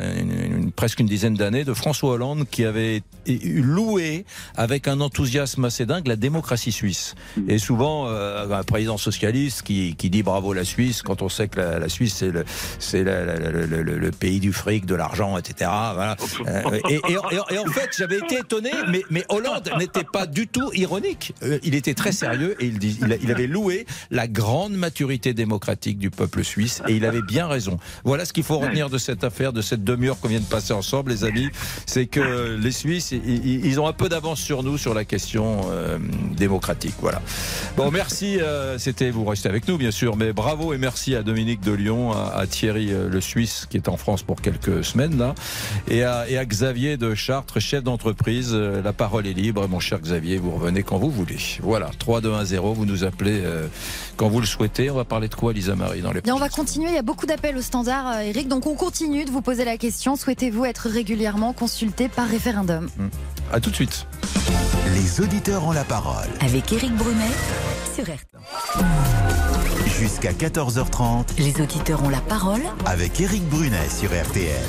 presque une dizaine d'années, de François Hollande qui avait loué avec un enthousiasme assez dingue la démocratie suisse. Mm. Et souvent, euh, un président socialiste qui qui, dit bravo la Suisse quand on sait que la, Suisse c'est le, pays du fric, de l'argent, etc. Euh, et, en fait, j'avais été étonné, mais, Hollande n'était pas du tout ironique. Euh, il était très sérieux et il, avait loué la grande maturité démocratique du peuple suisse et il avait bien raison. Voilà ce qu'il faut retenir de cette affaire, de cette demi-heure qu'on vient de passer ensemble, les amis, c'est que les Suisses, ils, ont un peu d'avance sur nous sur la question euh, démocratique. Voilà. Bon, merci. C'était vous restez avec nous bien sûr, mais bravo et merci à Dominique de Lyon, à, Thierry euh, le Suisse qui est en France pour quelques semaines là, et à, Xavier de Chartres, chef d'entreprise. Euh, la parole est libre, mon cher Xavier, vous revenez quand vous voulez. Voilà, 3, 2, 1, 0, vous nous appelez euh, quand vous le souhaitez. On va parler de quoi, Lisa Marie, dans les On va continuer, il y a beaucoup d'appels au standard, Eric, donc on continue de vous poser la question. Souhaitez-vous être régulièrement consulté par référendum? Hum. À tout de suite. Les auditeurs ont la parole. Avec Eric Brunet sur RTL. Jusqu'à 14h30, les auditeurs ont la parole avec Eric Brunet sur RTL.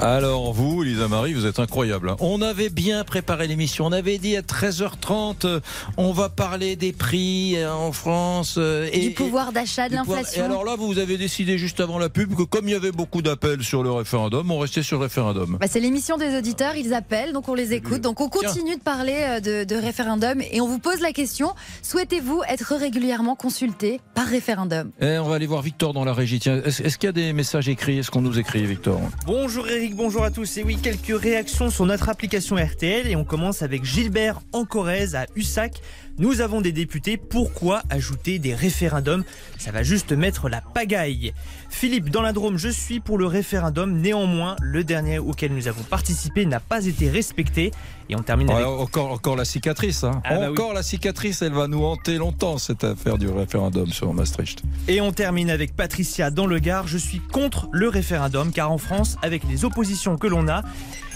Alors vous, Lisa Marie, vous êtes incroyable. Hein. On avait bien préparé l'émission. On avait dit à 13h30, euh, on va parler des prix euh, en France euh, et du pouvoir d'achat, de l'inflation. Et alors là, vous avez décidé juste avant la pub que comme il y avait beaucoup d'appels sur le référendum, on restait sur le référendum. Bah, c'est l'émission des auditeurs, ils appellent, donc on les écoute. Donc on continue de parler de, référendum et on vous pose la question souhaitez-vous être régulièrement consulté par référendum? Et eh, On va aller voir Victor dans la régie. est-ce qu'il y a des messages écrits? Est-ce qu'on nous écrit, Victor? Bonjour Eric bonjour à tous. Et oui, quelques réactions sur notre application RTL et on commence avec Gilbert en Corrèze à Ussac. Nous avons des députés, pourquoi ajouter des référendums Ça va juste mettre la pagaille. Philippe, dans la Drôme, je suis pour le référendum. Néanmoins, le dernier auquel nous avons participé n'a pas été respecté. Et on termine avec... encore, encore la cicatrice. Hein. Ah bah encore la cicatrice, elle va nous hanter longtemps, cette affaire du référendum sur Maastricht. Et on termine avec Patricia dans le Gard. Je suis contre le référendum, car en France, avec les oppositions que l'on a,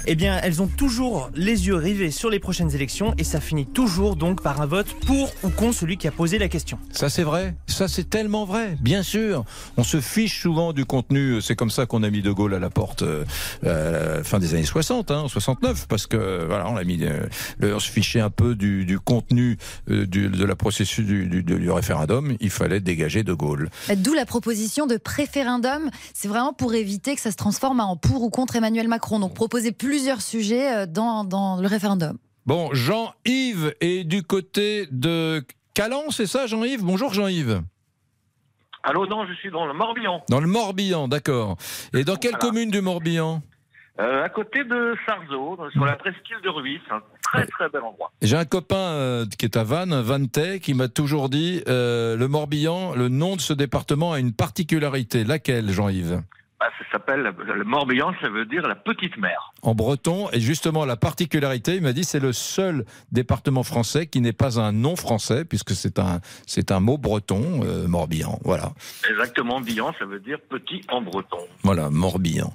eh bien, elles ont toujours les yeux rivés sur les prochaines élections et ça finit toujours donc par un vote pour ou contre celui qui a posé la question. Ça c'est vrai, ça c'est tellement vrai, bien sûr. On se fiche souvent du contenu, c'est comme ça qu'on a mis De Gaulle à la porte euh, fin des années 60, hein, 69, parce que voilà, on a mis, euh, on se fichait un peu du, contenu euh, de la processus du, du, référendum. Il fallait dégager De Gaulle. D'où la proposition de préférendum. C'est vraiment pour éviter que ça se transforme en pour ou contre Emmanuel Macron. Donc proposer plus plusieurs sujets euh, dans, dans le référendum. Bon, Jean-Yves est du côté de Calan, c'est ça Jean-Yves? Bonjour Jean-Yves. Allô, non, je suis dans le Morbihan. Dans le Morbihan, d'accord. Et dans quelle commune du Morbihan? Euh, à côté de Sarzeau, sur la presqu'île de Ruisse, un très très bel endroit. J'ai un copain euh, qui est à Vannes, Vantais, qui m'a toujours dit euh, le Morbihan, le nom de ce département a une particularité. Laquelle, Jean-Yves? Bah, ça s'appelle le Morbihan, ça veut dire la petite mer. En breton, et justement la particularité, il m'a dit c'est le seul département français qui n'est pas un nom français, puisque c'est un, c'est un mot breton, euh, Morbihan. Voilà. Exactement, Bihan, ça veut dire petit en breton. Voilà, Morbihan.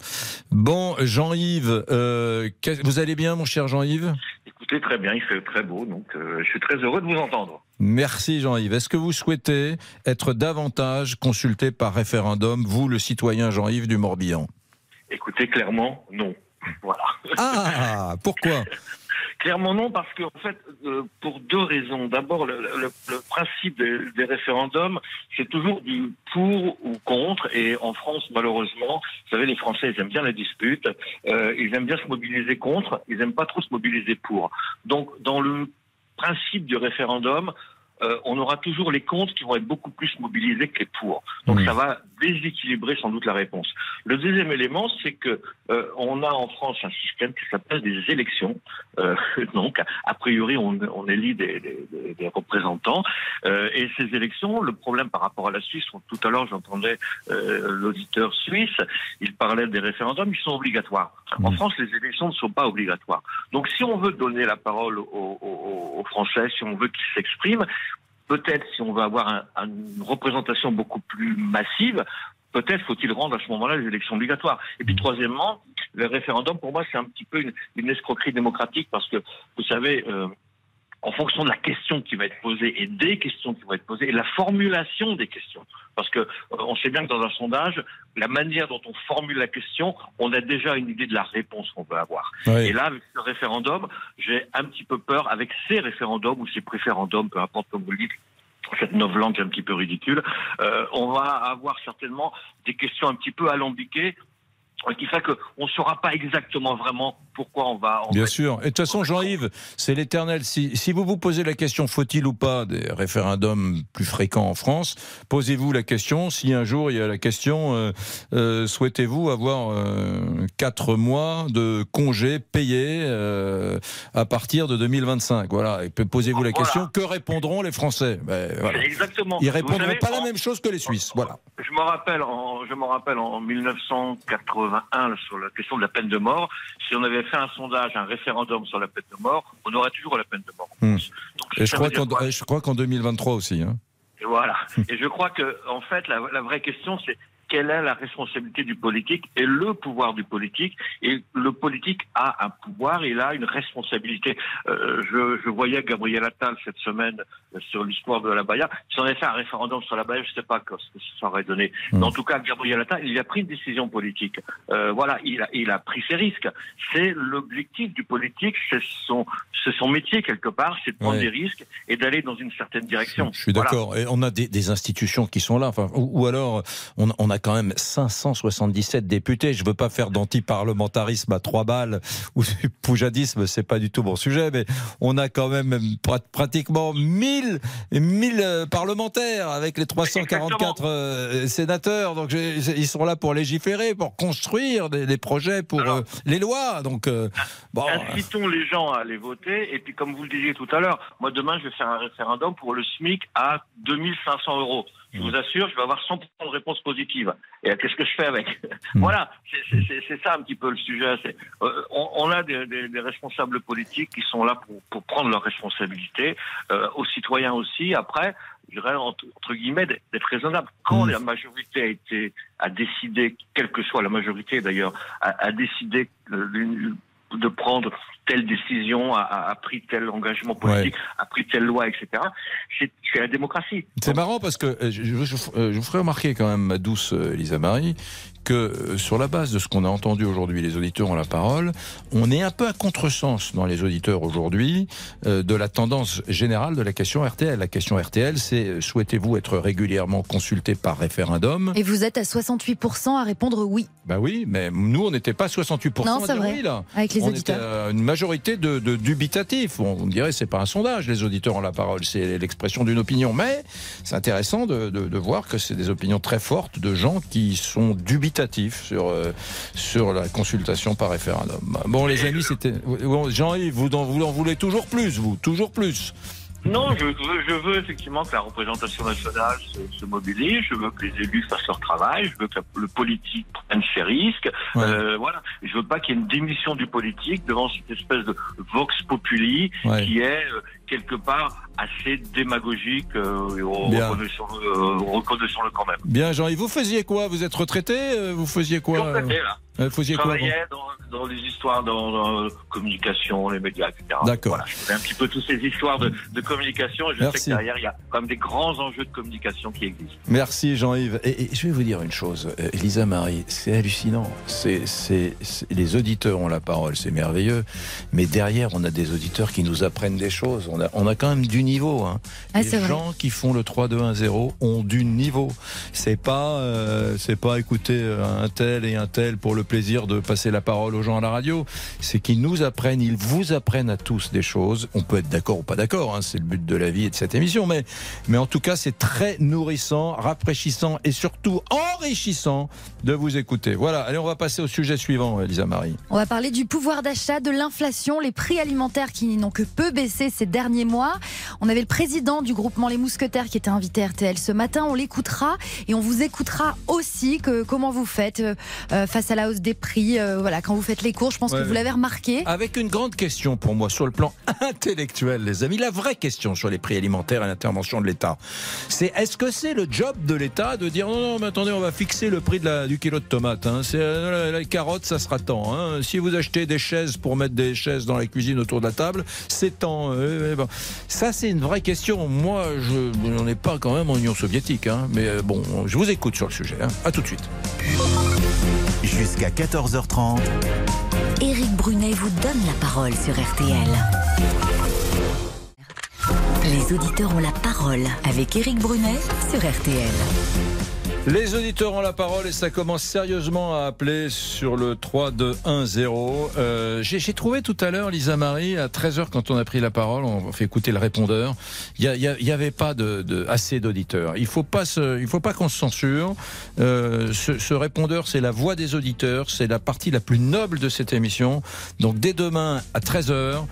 Bon, Jean-Yves, euh, vous allez bien, mon cher Jean-Yves? Écoutez, très bien, il fait très beau, donc euh, je suis très heureux de vous entendre. Merci Jean-Yves. Est-ce que vous souhaitez être davantage consulté par référendum, vous, le citoyen Jean-Yves du Morbihan? Écoutez, clairement, non. Voilà. Ah, pourquoi? [laughs] Clairement non, parce que en fait, euh, pour deux raisons. D'abord, le, le- le principe des, des référendums, c'est toujours du pour ou contre. Et en France, malheureusement, vous savez, les Français, ils aiment bien la dispute. Euh, ils aiment bien se mobiliser contre. Ils aiment pas trop se mobiliser pour. Donc, dans le principe du référendum, euh, on aura toujours les contre qui vont être beaucoup plus mobilisés que les pour. Donc Mmh. ça va déséquilibrer sans doute la réponse. Le deuxième élément, c'est que euh, on a en France un système qui s'appelle des élections. Euh, [laughs] donc a priori, on, on élit des, des- des- représentants. Euh, et ces élections, le problème par rapport à la Suisse, tout à l'heure j'entendais euh, l'auditeur suisse, il parlait des référendums, ils sont obligatoires. En France, les élections ne sont pas obligatoires. Donc si on veut donner la parole aux, aux- aux Français, si on veut qu'ils s'expriment, peut-être si on veut avoir un- un- une représentation beaucoup plus massive, peut-être faut-il rendre à ce moment-là les élections obligatoires. Et puis troisièmement, le référendum, pour moi, c'est un petit peu une, une escroquerie démocratique parce que, vous savez, euh, en fonction de la question qui va être posée et des questions qui vont être posées et la formulation des questions. Parce que euh, on sait bien que dans un sondage, la manière dont on formule la question, on a déjà une idée de la réponse qu'on peut avoir. Oui. Et là, avec ce référendum, j'ai un petit peu peur avec ces référendums ou ces préférendums, peu importe comme vous le dites, cette novlangue un petit peu ridicule, euh, on va avoir certainement des questions un petit peu alambiquées qui fait qu'on ne saura pas exactement vraiment pourquoi on va... on Bien sûr. Et de toute façon, Jean-Yves, c'est l'éternel. Si, si vous vous posez la question, faut-il ou pas des référendums plus fréquents en France, posez-vous la question. Si un jour il y a la question, euh, euh, souhaitez-vous avoir euh, quatre mois de congés payés euh, à partir de 2025 Voilà. Et posez-vous la Voilà. question que répondront les Français? Ben, voilà. Exactement. Ils répondront savez, pas la en- même chose que les Suisses. Voilà. Je me rappelle, en, je me rappelle en 1981 sur la question de la peine de mort. Si on avait fait un sondage, un référendum sur la peine de mort, on aurait toujours la peine de mort. Hmm. Donc, Et je crois qu'en quoi je crois qu'en 2023 aussi. hein. Et voilà. Et je crois que, en fait, la, la vraie question, c'est quelle est la responsabilité du politique et le pouvoir du politique. Et le politique a un pouvoir, il a une responsabilité. Euh, je, je voyais Gabriel Attal cette semaine sur l'histoire de la Baïa. Si on avait fait un référendum sur la Baïa, je ne sais pas ce que ça aurait donné. Mais en tout cas, Gabriel Attal, il a pris une décision politique. Euh, voilà, il a, il a pris ses risques. C'est l'objectif du politique, c'est son, c'est son métier quelque part, c'est de prendre Ouais. des risques et d'aller dans une certaine direction. Je suis Voilà. d'accord. Et on a des, des institutions qui sont là. Enfin, ou, ou alors, on, on a quand même 577 députés. Je veux pas faire d'anti-parlementarisme à trois balles ou du poujadisme, c'est pas du tout mon sujet, mais on a quand même pra- pratiquement 1000, 1000 euh, parlementaires avec les 344 euh, sénateurs. Donc, ils sont là pour légiférer, pour construire des, des projets, pour euh, les lois. Donc, euh, bon. Incitons les gens à aller voter. Et puis, comme vous le disiez tout à l'heure, moi, demain, je vais faire un référendum pour le SMIC à 2500 euros. Je vous assure, je vais avoir 100% de réponses positives. Et euh, qu'est-ce que je fais avec [laughs] Voilà, c'est- ça un petit peu le sujet. Euh, on, on a des, des- des responsables politiques qui sont là pour, pour prendre leurs responsabilités, euh, aux citoyens aussi. Après, je dirais entre, entre guillemets d'être raisonnable. Quand la majorité a été a décidé, quelle que soit la majorité d'ailleurs, a, a décidé de prendre telle décision, a, a- a pris tel engagement politique, a pris telle loi, etc. C'est la démocratie. C'est marrant parce que euh, je, je- je- euh, je vous ferai remarquer quand même, ma douce euh, Elisa Marie, que sur la base de ce qu'on a entendu aujourd'hui, les auditeurs ont la parole, on est un peu à contresens dans les auditeurs aujourd'hui euh, de la tendance générale de la question RTL. La question RTL, c'est euh, souhaitez-vous être régulièrement consulté par référendum? Et vous êtes à 68% à répondre oui. Bah oui, mais nous on n'était pas 68% Non, à c'est dire vrai. oui là. Avec les on auditeurs. était à une majorité de, de dubitatifs. Bon, on dirait c'est pas un sondage, les auditeurs ont la parole, c'est l'expression d'une opinion. Mais c'est intéressant de, voir que c'est des opinions très fortes de gens qui sont dubitatifs sur, euh, sur la consultation par référendum. Bon, les amis, c'était. Jean-Yves, vous en voulez toujours plus, vous, toujours plus. Non, je veux, je veux effectivement que la représentation nationale se, se, mobilise. Je veux que les élus fassent leur travail. Je veux que le politique prenne ses risques. Ouais. Euh, voilà. Je veux pas qu'il y ait une démission du politique devant cette espèce de vox populi ouais. qui est euh, quelque part assez démagogique. Euh, Reconnaissons-le reconnaissons quand même. Bien, Jean-Yves, vous faisiez quoi? Vous êtes retraité euh, Vous faisiez quoi retraité, là. Euh, faisiez je travaillais quoi, dans, dans, les histoires, dans, dans la communication, les médias, etc. D'accord. Voilà, je faisais un petit peu toutes ces histoires de, de communication. Et je Merci. sais que derrière, il y a quand même des grands enjeux de communication qui existent. Merci Jean-Yves. Et, et, je vais vous dire une chose, euh, Elisa Marie, c'est hallucinant. C'est, c'est, les auditeurs ont la parole, c'est merveilleux. Mais derrière, on a des auditeurs qui nous apprennent des choses. On a, on a quand même du niveau. Hein. Ah, les gens vrai. qui font le 3-2-1-0 ont du niveau. C'est pas, euh, c'est pas écouter un tel et un tel pour le plaisir de passer la parole aux gens à la radio. C'est qu'ils nous apprennent, ils vous apprennent à tous des choses. On peut être d'accord ou pas d'accord, hein, c'est le but de la vie et de cette émission. Mais, mais en tout cas, c'est très nourrissant, rafraîchissant et surtout enrichissant de vous écouter. Voilà, allez, on va passer au sujet suivant, Elisa Marie. On va parler du pouvoir d'achat, de l'inflation, les prix alimentaires qui n'ont que peu baissé ces derniers mois. On avait le président du groupement Les Mousquetaires qui était invité à RTL ce matin. On l'écoutera et on vous écoutera aussi que comment vous faites euh, face à la hausse des prix. Euh, voilà, quand vous faites les cours, je pense Ouais. que vous l'avez remarqué. Avec une grande question pour moi sur le plan [laughs] intellectuel, les amis. La vraie question sur les prix alimentaires et l'intervention de l'État, c'est est-ce que c'est le job de l'État de dire non, non, mais attendez, on va fixer le prix de la, du kilo de tomates. Hein. C'est euh, la, la carotte, ça sera tant. Hein. Si vous achetez des chaises pour mettre des chaises dans la cuisine autour de la table, c'est tant. Euh, euh, bon. Ça, c'est une vraie question. Moi, je n'en ai pas quand même en Union soviétique. Hein. Mais euh, bon, je vous écoute sur le sujet. Hein. À tout de suite. Jusqu'à 14h30. Éric Brunet vous donne la parole sur RTL. Les auditeurs ont la parole avec Éric Brunet sur RTL. Les auditeurs ont la parole et ça commence sérieusement à appeler sur le 3-2-1-0. Euh, J'ai j'ai trouvé tout à l'heure, Lisa Marie, à 13h quand on a pris la parole, on fait écouter le répondeur, il n'y avait pas de, de assez d'auditeurs. Il faut pas il faut pas qu'on se censure. Euh, ce, ce répondeur, c'est la voix des auditeurs, c'est la partie la plus noble de cette émission. Donc dès demain à 13h,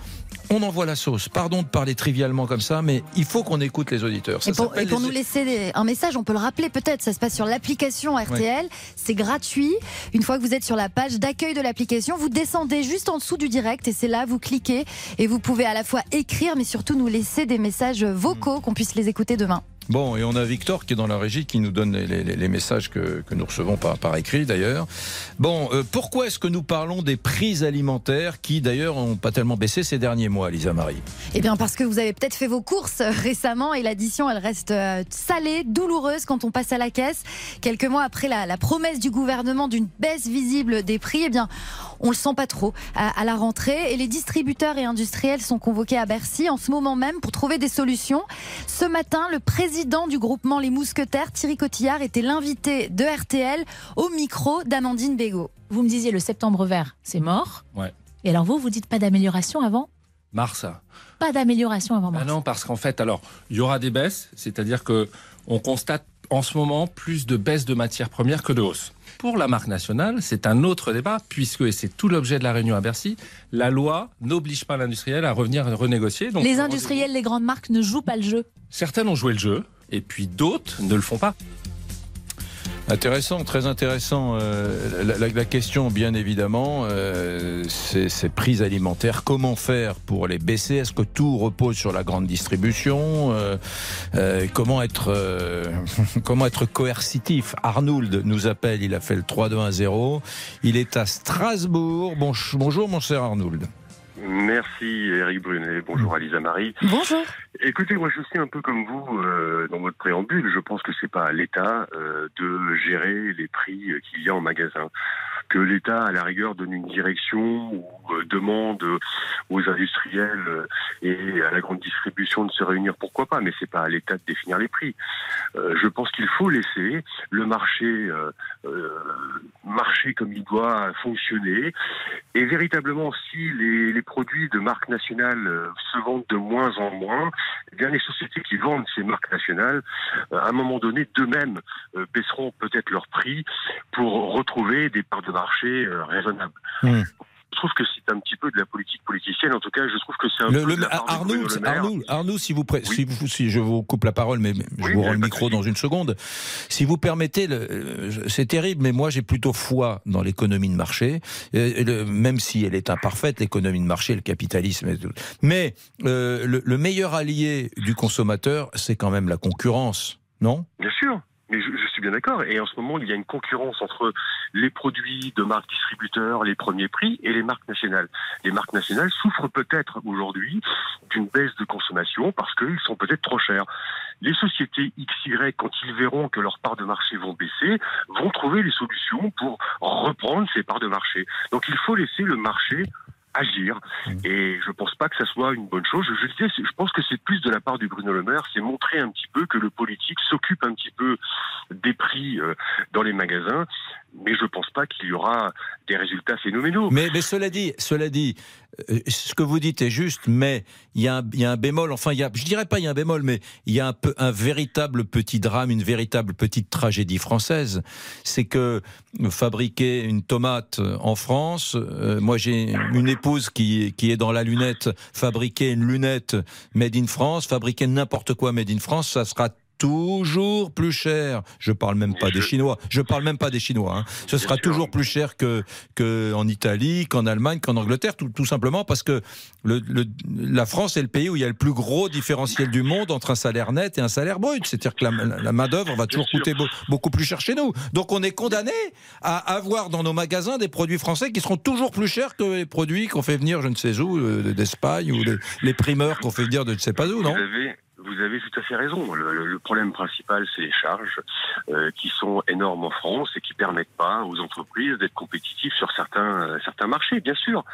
on envoie la sauce. Pardon de parler trivialement comme ça, mais il faut qu'on écoute les auditeurs. Ça Et pour, et pour les- nous laisser un message, on peut le rappeler peut-être, ça se passe sur l'application RTL, c'est gratuit. Une fois que vous êtes sur la page d'accueil de l'application, vous descendez juste en dessous du direct et c'est là, vous cliquez et vous pouvez à la fois écrire mais surtout nous laisser des messages vocaux qu'on puisse les écouter demain. Bon, et on a Victor qui est dans la régie qui nous donne les, messages que, que nous recevons par, écrit d'ailleurs. Bon, euh, pourquoi est-ce que nous parlons des prix alimentaires qui d'ailleurs n'ont pas tellement baissé ces derniers mois, Lisa Marie? Eh bien parce que vous avez peut-être fait vos courses [laughs] récemment et l'addition elle reste euh, salée, douloureuse quand on passe à la caisse. Quelques mois après la, la promesse du gouvernement d'une baisse visible des prix, eh bien on le sent pas trop à, à la rentrée et les distributeurs et industriels sont convoqués à Bercy en ce moment même pour trouver des solutions. Ce matin, le président du groupement Les Mousquetaires, Thierry Cotillard, était l'invité de RTL au micro d'Amandine Bégaud. Vous me disiez le septembre vert, c'est mort. Ouais. Et alors vous, vous dites pas d'amélioration avant? Mars. Pas d'amélioration avant Ah mars. non, parce qu'en fait, alors, il y aura des baisses, c'est-à-dire que on constate en ce moment plus de baisses de matières premières que de hausse. Pour la marque nationale, c'est un autre débat, puisque, et c'est tout l'objet de la réunion à Bercy, la loi n'oblige pas l'industriel à revenir renégocier. Donc, les industriels, les grandes marques ne jouent pas le jeu. Certaines ont joué le jeu, et puis d'autres ne le font pas. Intéressant, très intéressant. Euh, la, la- question, bien évidemment, euh, c'est ces prix alimentaires. Comment faire pour les baisser? Est-ce que tout repose sur la grande distribution? Euh, euh, Comment être euh, [laughs] comment être coercitif? Arnould nous appelle. Il a fait le 3-2-1-0. Il est à Strasbourg. Bon, bonjour, mon cher Arnould. Merci Eric Brunet, bonjour Alisa Marie. Bonjour. Écoutez, moi je suis un peu comme vous euh, dans votre préambule. Je pense que c'est pas à l'État euh, de gérer les prix qu'il y a en magasin. Que l'État, à la rigueur, donne une direction ou euh, demande aux industriels euh, et à la grande distribution de se réunir, pourquoi pas, mais c'est pas à l'État de définir les prix. Euh, je pense qu'il faut laisser le marché marcher comme il doit fonctionner. Et véritablement si les, produits de marque nationale se vendent de moins en moins, eh bien les sociétés qui vendent ces marques nationales, à un moment donné, d'eux-mêmes baisseront peut-être leur prix pour retrouver des parts de marché euh, raisonnables. Hmm. Je trouve que c'est un petit peu de la politique politicienne. En tout cas, je trouve que c'est un Le- peu le- de la part de Arnaud, Le. Arnaud, Arnaud, si vous, pré- si vous- si je vous coupe la parole, mais mais je vous rends le micro dans une seconde. Si vous permettez, euh, c'est terrible, mais moi j'ai plutôt foi dans l'économie de marché, et le- même si elle est imparfaite, l'économie de marché, le capitalisme. et tout. Mais euh, le, le meilleur allié du consommateur, c'est quand même la concurrence, non? Bien sûr. Mais je, je suis d'accord. Et en ce moment, il y a une concurrence entre les produits de marques distributeurs, les premiers prix, et les marques nationales. Les marques nationales souffrent peut-être aujourd'hui d'une baisse de consommation parce qu'ils sont peut-être trop chers. Les sociétés XY, quand ils verront que leurs parts de marché vont baisser, vont trouver les solutions pour reprendre ces parts de marché. Donc il faut laisser le marché agir. Et je pense pas que ça soit une bonne chose. Je, je pense que c'est plus de la part du Bruno Le Maire, c'est montrer un petit peu que le politique s'occupe un petit peu des prix euh, dans les magasins, mais je pense pas qu'il y aura des résultats phénoménaux. Mais, mais cela dit, cela dit, euh, ce que vous dites est juste, mais il y, a un- bémol. Enfin, il y a, je dirais pas il y a un bémol, mais il y a un véritable petit drame, une véritable petite tragédie française. C'est que fabriquer une tomate en France, euh, moi j'ai une épouse qui, qui est dans la lunette, fabriquer une lunette made in France, fabriquer n'importe quoi made in France, ça sera toujours plus cher. Je parle même pas des Chinois. Je parle même pas des Chinois. hein. Ce sera toujours plus cher que, que en Italie, qu'en Allemagne, qu'en Angleterre, tout, tout simplement parce que le, le- la France est le pays où il y a le plus gros différentiel du monde entre un salaire net et un salaire brut. C'est-à-dire que la, la main d'œuvre va toujours coûter beau- beaucoup plus cher chez nous. Donc on est condamné à avoir dans nos magasins des produits français qui seront toujours plus chers que les produits qu'on fait venir, je ne sais où, euh, d'Espagne ou les, les primeurs qu'on fait venir de je ne sais pas où, non? Vous avez, tout à fait raison. Le, le- problème principal, c'est les charges euh, qui sont énormes en France et qui permettent pas aux entreprises d'être compétitives sur certains euh, certains marchés, bien sûr.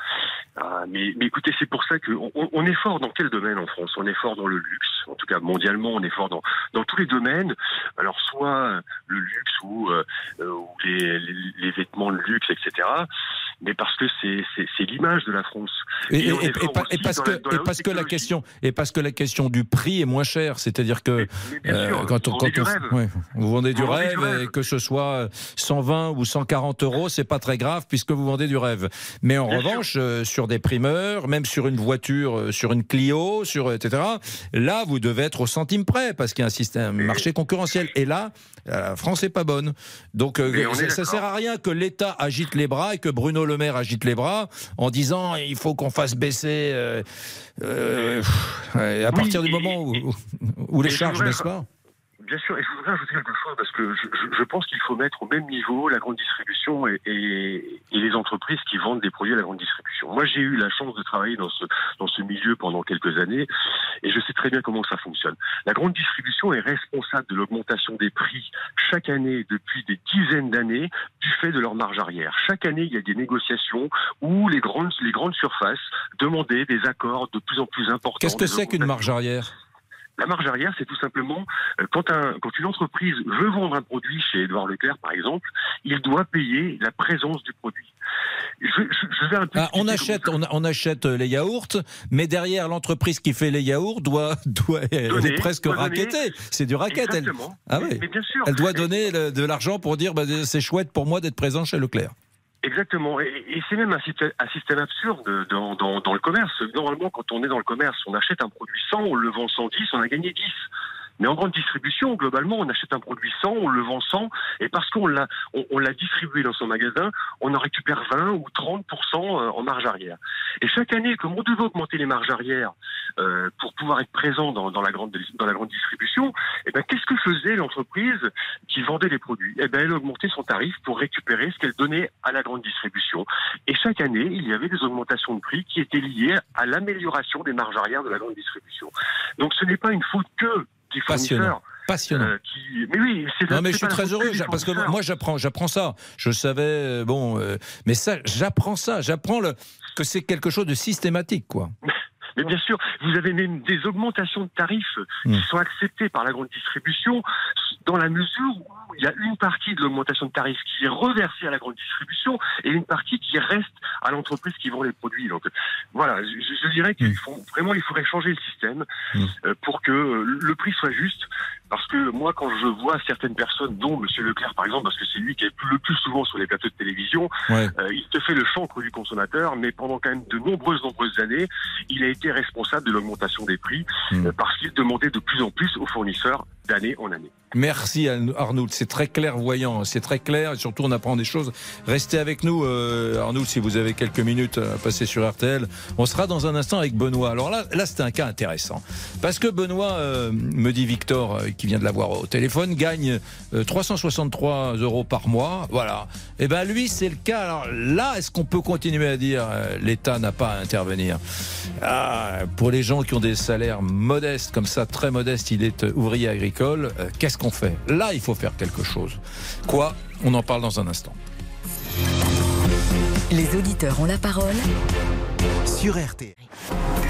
Ah, mais, mais écoutez, c'est pour ça qu'on on, est fort dans quel domaine en France? On est fort dans le luxe, en tout cas mondialement, on est fort dans dans tous les domaines. Alors soit le luxe ou, euh, euh, ou les, les vêtements de luxe, etc. Mais parce que c'est l'image de la France. Et, parce que, la- parce que question, et parce que la question du prix est moins chère, c'est-à-dire que euh, sûr, quand on, vous quand vendez du on- rêve. ouais, vous vendez du Vous vendez rêve, du rêve. et que ce soit 120 ou 140 euros, c'est pas très grave puisque vous vendez du rêve. Mais en revanche, euh, sur des primeurs, même sur une voiture, euh, sur une Clio, sur etc. Là, vous devez être au centime près parce qu'il y a un système un marché concurrentiel. Et là, euh, la France est pas bonne. Donc, euh, ça, ça sert à rien que l'État agite les bras et que Bruno Le Maire agite les bras en disant il faut qu'on fasse baisser. euh, euh, à Oui, partir du et- moment où, où les charges, n'est-ce pas Bien sûr, et je voudrais ajouter quelque chose parce que je, je- pense qu'il faut mettre au même niveau la grande distribution et, et- et les entreprises qui vendent des produits à la grande distribution. Moi, j'ai eu la chance de travailler dans ce, dans ce milieu pendant quelques années et je sais très bien comment ça fonctionne. La grande distribution est responsable de l'augmentation des prix chaque année depuis des dizaines d'années du fait de leur marge arrière. Chaque année, il y a des négociations où les grandes, les grandes surfaces demandaient des accords de plus en plus importants. Qu'est-ce que c'est qu'une marge arrière? La marge arrière, c'est tout simplement euh, quand, un, quand une entreprise veut vendre un produit chez Edouard Leclerc, par exemple, il doit payer la présence du produit. Je, je- je vais un peu Ah, on achète, on, on achète euh, les yaourts, mais derrière l'entreprise qui fait les yaourts doit, [laughs] doit elle est presque doit raquettée. C'est du racket. Elle. Ah Mais- oui. mais bien sûr. Elle doit donner le- de l'argent pour dire bah, c'est chouette pour moi d'être présent chez Leclerc. Exactement. Et, c'est même un système, un système absurde dans, dans le commerce. Normalement, quand on est dans le commerce, on achète un produit 100, on le vend 110, on a gagné 10. Mais en grande distribution, globalement, on achète un produit 100, on le vend 100, et parce qu'on l'a, on, l'a distribué dans son magasin, on en récupère 20 ou 30% en marge arrière. Et chaque année, comme on devait augmenter les marges arrière euh, pour pouvoir être présent dans, dans la grande dans la grande distribution, eh ben qu'est-ce que faisait l'entreprise qui vendait les produits? Eh ben elle augmentait son tarif pour récupérer ce qu'elle donnait à la grande distribution. Et chaque année, il y avait des augmentations de prix qui étaient liées à l'amélioration des marges arrière de la grande distribution. Donc ce n'est pas une faute que des Passionnant. fournisseurs. passionnant. euh, qui... Mais oui, c'est Non mais je suis très heureux parce que moi j'apprends j'apprends ça. Je savais euh, bon euh, mais ça j'apprends ça, j'apprends le que c'est quelque chose de systématique quoi. [laughs] Mais bien sûr, vous avez même des augmentations de tarifs Mm. qui sont acceptées par la grande distribution dans la mesure où il y a une partie de l'augmentation de tarifs qui est reversée à la grande distribution et une partie qui reste à l'entreprise qui vend les produits. Donc voilà, je, je dirais qu'il faut vraiment il faudrait changer le système euh, pour que le prix soit juste. Parce que moi, quand je vois certaines personnes, dont Monsieur Leclerc par exemple, parce que c'est lui qui est le plus souvent sur les plateaux de télévision, Ouais. euh, il te fait le chancre du consommateur, mais pendant quand même de nombreuses, nombreuses années, il a été responsable de l'augmentation des prix euh, parce qu'il demandait de plus en plus aux fournisseurs d'année en année. Merci Arn- Arnould, c'est très clairvoyant, c'est très clair et surtout on apprend des choses. Restez avec nous euh, Arnould si vous avez quelques minutes à passer sur RTL. On sera dans un instant avec Benoît. Alors là, là c'est un cas intéressant parce que Benoît, euh, me dit Victor euh, qui vient de l'avoir au téléphone, gagne euh, 363 euros par mois. Voilà. Et ben lui c'est le cas. Alors là, est-ce qu'on peut continuer à dire euh, l'État n'a pas à intervenir? Ah, Pour les gens qui ont des salaires modestes comme ça, très modestes, il est euh, ouvrier agricole. euh, Qu'est-ce qu'on fait Là, il faut faire quelque chose. Quoi? On en parle dans un instant. Les auditeurs ont la parole. Sur RTL.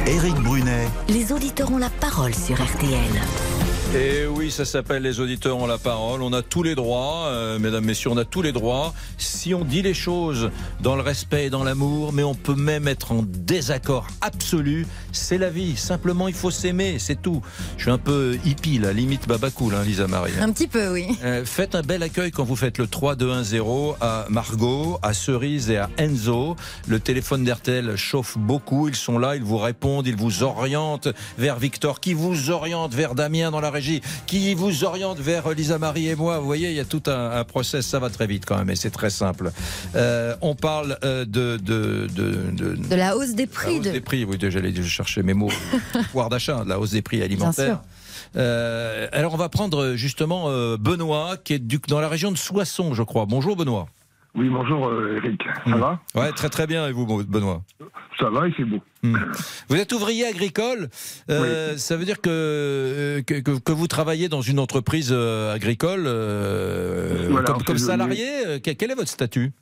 Éric Brunet, Les auditeurs ont la parole sur RTL. Et oui, ça s'appelle Les auditeurs ont la parole. On a tous les droits, euh, mesdames, messieurs, on a tous les droits. Si on dit les choses dans le respect et dans l'amour, mais on peut même être en désaccord absolu, c'est la vie. Simplement, il faut s'aimer, c'est tout. Je suis un peu hippie, là, limite babacool, hein, Lisa Marie. Un petit peu, oui. Euh, faites un bel accueil quand vous faites le 3-2-1-0 à Margot, à Cerise et à Enzo. Le téléphone d'RTL chauffe beaucoup. Ils sont là, ils vous répondent, ils vous orientent vers Victor, qui vous oriente vers Damien dans la qui vous oriente vers Lisa Marie et moi. Vous voyez, il y a tout un, un process. Ça va très vite quand même, et c'est très simple. Euh, on parle euh, de, de, de, de, De la hausse des la prix. hausse de... des prix, oui, j'allais chercher mes mots. [laughs] Pouvoir d'achat, la hausse des prix alimentaires. Euh, alors on va prendre justement euh, Benoît qui est du- dans la région de Soissons, je crois. Bonjour Benoît. Oui, bonjour euh, Eric. Ça va Ouais, très très bien. Et vous, Benoît Ça va et c'est beau. Hmm. Vous êtes ouvrier agricole. Euh, Ça veut dire que, euh, que, que- que vous travaillez dans une entreprise euh, agricole euh, Voilà, comme, comme salarié. quel est votre statut?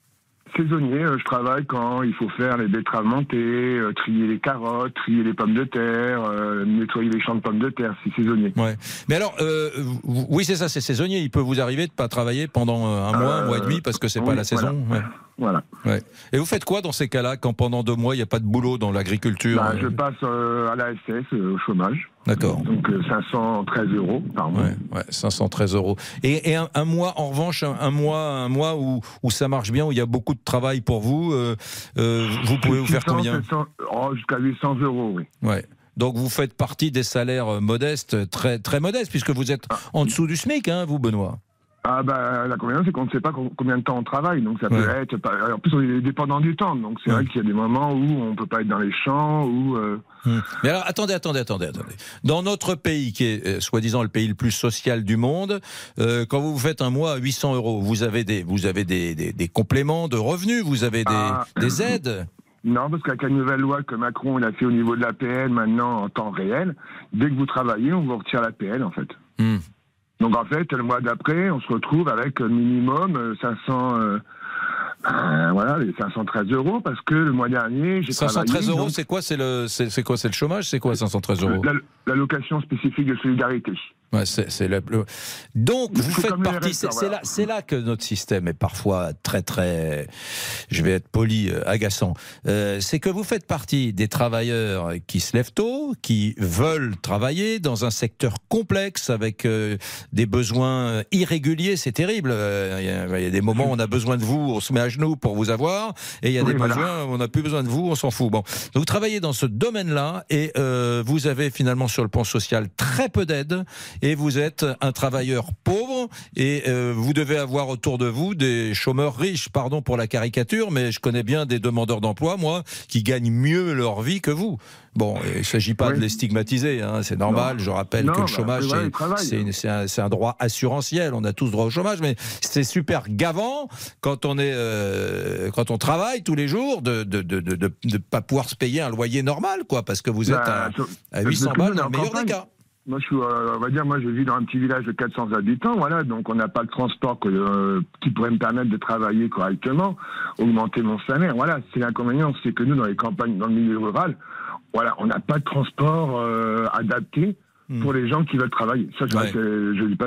Saisonnier, euh, je travaille quand il faut faire les betteraves montées, euh, trier les carottes, trier les pommes de terre, euh, nettoyer les champs de pommes de terre, c'est saisonnier. Ouais. Mais alors, euh, oui, c'est ça, c'est saisonnier. Il peut vous arriver de pas travailler pendant un mois, un mois et demi parce que c'est pas oui, la saison. Ouais. Voilà. Ouais. Et vous faites quoi dans ces cas-là quand pendant deux mois il n'y a pas de boulot dans l'agriculture Bah, euh je passe euh, à la SS euh, au chômage. D'accord. Donc euh, 513 euros par mois. Ouais, ouais, 513 euros. Et, et un, un mois, en revanche, un, un mois, un mois où, où ça marche bien, où il y a beaucoup de travail pour vous, vous pouvez vous faire 600, combien 700, oh, Jusqu'à 800 euros, oui. Ouais. Donc vous faites partie des salaires modestes, très très modestes, puisque vous êtes en dessous du SMIC, hein, vous, Benoît? Ah bah l'inconvénient c'est qu'on ne sait pas co- combien de temps on travaille, donc ça peut être. pas- En plus on est dépendant du temps, donc c'est vrai qu'il y a des moments où on peut pas être dans les champs, où. euh, Hmm. Mais alors, attendez, attendez, attendez, attendez. Dans notre pays, qui est euh, soi-disant le pays le plus social du monde, euh, quand vous faites un mois à 800 euros, vous avez des, vous avez des, des, des compléments de revenus, vous avez des, Ah. des aides? Non, parce qu'avec la nouvelle loi que Macron il a fait au niveau de l'APL maintenant en temps réel, dès que vous travaillez, on vous retire l'APL en fait. Hmm. Donc en fait, le mois d'après, on se retrouve avec euh, minimum euh, 500, euh, euh, voilà, les 513 euros parce que le mois dernier, j'ai 513 travaillé, euros, donc, c'est quoi C'est le, c'est quoi C'est le chômage C'est quoi 513 euros? la- l'allocation spécifique de solidarité. Ouais, c'est, c'est le- le- Donc, vous faites partie. C'est, voilà. là, c'est là que notre système est parfois très, très. Je vais être poli, euh, agaçant. Euh, c'est que vous faites partie des travailleurs qui se lèvent tôt, qui veulent travailler dans un secteur complexe avec euh, des besoins irréguliers. C'est terrible. Euh, Il y, a, il y a des moments où on a besoin de vous, on se met à genoux pour vous avoir, et il y a Oui, des voilà. besoins où on n'a plus besoin de vous, on s'en fout. Bon, Donc, vous travaillez dans ce domaine-là et euh, vous avez finalement sur le plan social très peu d'aide et vous êtes un travailleur pauvre et euh, vous devez avoir autour de vous des chômeurs riches, pardon pour la caricature, mais je connais bien des demandeurs d'emploi, moi, qui gagnent mieux leur vie que vous. Bon, il ne s'agit pas de les stigmatiser, hein, c'est normal. Non. Je rappelle Non, que le chômage, c'est- un, droit assurantiel. On a tous droit au chômage, mais c'est super gavant quand on est, euh, quand on travaille tous les jours de de de de, de- de pas pouvoir se payer un loyer normal, quoi, parce que vous êtes Bah, à, à le 800 plus balles dans le meilleur des cas. Moi, je suis, euh, on va dire, moi, je vis dans un petit village de 400 habitants, voilà, donc on n'a pas de transport que, euh, qui pourrait me permettre de travailler correctement, augmenter mon salaire. Voilà, c'est l'inconvénient, c'est que nous, dans les campagnes, dans le milieu rural, voilà, on n'a pas de transport euh, adapté pour les gens qui veulent travailler. Ça, je, Ouais. je dis pas.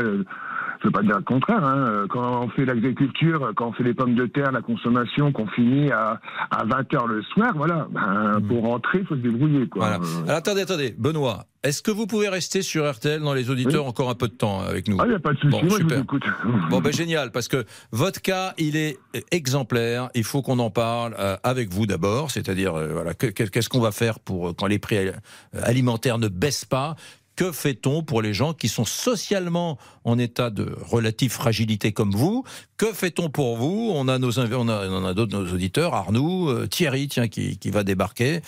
Euh, je veux pas dire le contraire. Hein. Quand on fait l'agriculture, quand on fait les pommes de terre, la consommation, qu'on finit à, à 20 heures le soir, voilà. Ben, Pour rentrer, il faut se débrouiller. Quoi. Voilà. Alors attendez, attendez, Benoît, est-ce que vous pouvez rester sur RTL dans les auditeurs encore un peu de temps avec nous Ah, il n'y a pas de souci, Bon, moi je vous écoute. [laughs] Bon, ben génial, parce que votre cas, il est exemplaire. Il faut qu'on en parle euh, avec vous d'abord, c'est-à-dire, euh, voilà, qu'est-ce qu'on va faire pour euh, quand les prix euh, alimentaires ne baissent pas? Que fait-on pour les gens qui sont socialement en état de relative fragilité comme vous Que fait-on pour vous? On a nos on a, on a d'autres nos auditeurs, Arnaud, euh, Thierry, tiens, qui, qui va débarquer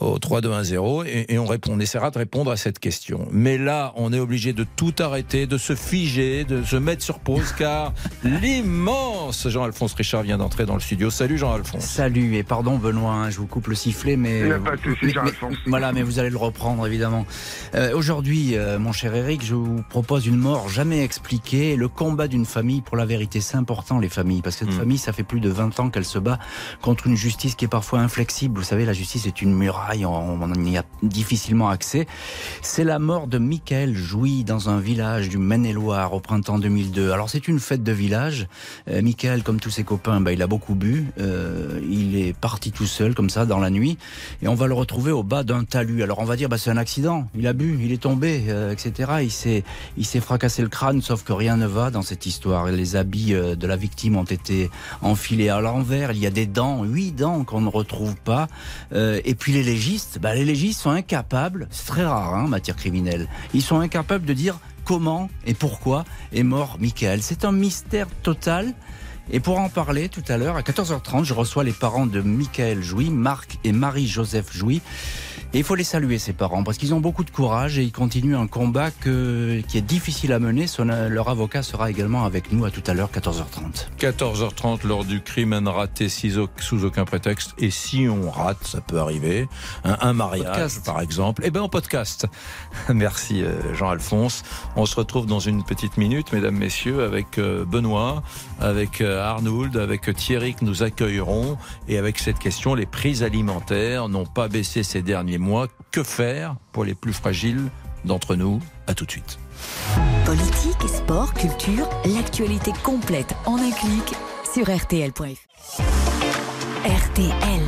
au 3210 et, et on, répond, on essaiera de répondre à cette question. Mais là, on est obligé de tout arrêter, de se figer, de se mettre sur pause, car l'immense Jean-Alphonse Richard vient d'entrer dans le studio. Salut Jean-Alphonse. Salut et pardon Benoît, hein, je vous coupe le sifflet, mais Il n'y a pas de souci, mais- Jean-Alphonse. mais- voilà, mais vous allez le reprendre évidemment. Euh, Aujourd'hui, euh, mon cher Eric, je vous propose une mort jamais expliquée, le combat d'une famille pour la vérité. C'est important les familles, parce que cette famille, ça fait plus de 20 ans qu'elle se bat contre une justice qui est parfois inflexible. Vous savez, la justice est une muraille, on, on y a difficilement accès. C'est la mort de Michael Jouy dans un village du Maine-et-Loire au printemps 2002. Alors c'est une fête de village. Euh, Michael, comme tous ses copains, bah, il a beaucoup bu. Euh, il est parti tout seul comme ça dans la nuit et on va le retrouver au bas d'un talus. Alors on va dire bah, c'est un accident. Il a bu, il est tombé, euh, etc. Il s'est il s'est fracassé le crâne, sauf que rien ne va dans cette histoire. Les habits euh, de la victime ont été enfilés à l'envers. Il y a des dents, huit dents qu'on ne retrouve pas. Euh, et puis les légistes, bah, les légistes sont incapables. C'est très rare hein, en matière criminelle. Ils sont incapables de dire comment et pourquoi est mort Michael. C'est un mystère total. Et pour en parler tout à l'heure, à 14h30, je reçois les parents de Michael Jouy, Marc et Marie-Joseph Jouy. Et il faut les saluer, ces parents, parce qu'ils ont beaucoup de courage et ils continuent un combat que, qui est difficile à mener. Son- leur avocat sera également avec nous à tout à l'heure, 14h30. 14h30 lors du crime un raté sous au- sous aucun prétexte. Et si on rate, ça peut arriver, un, un mariage Podcast. par exemple, eh bien en podcast. [laughs] Merci euh, Jean-Alphonse. On se retrouve dans une petite minute, mesdames, messieurs, avec euh, Benoît, avec euh, Arnould, avec Thierry que nous accueillerons. Et avec cette question, les prix alimentaires n'ont pas baissé ces derniers mois. Que faire pour les plus fragiles d'entre nous? À tout de suite. Politique, sport, culture, l'actualité complète en un clic sur rtl.fr. RTL.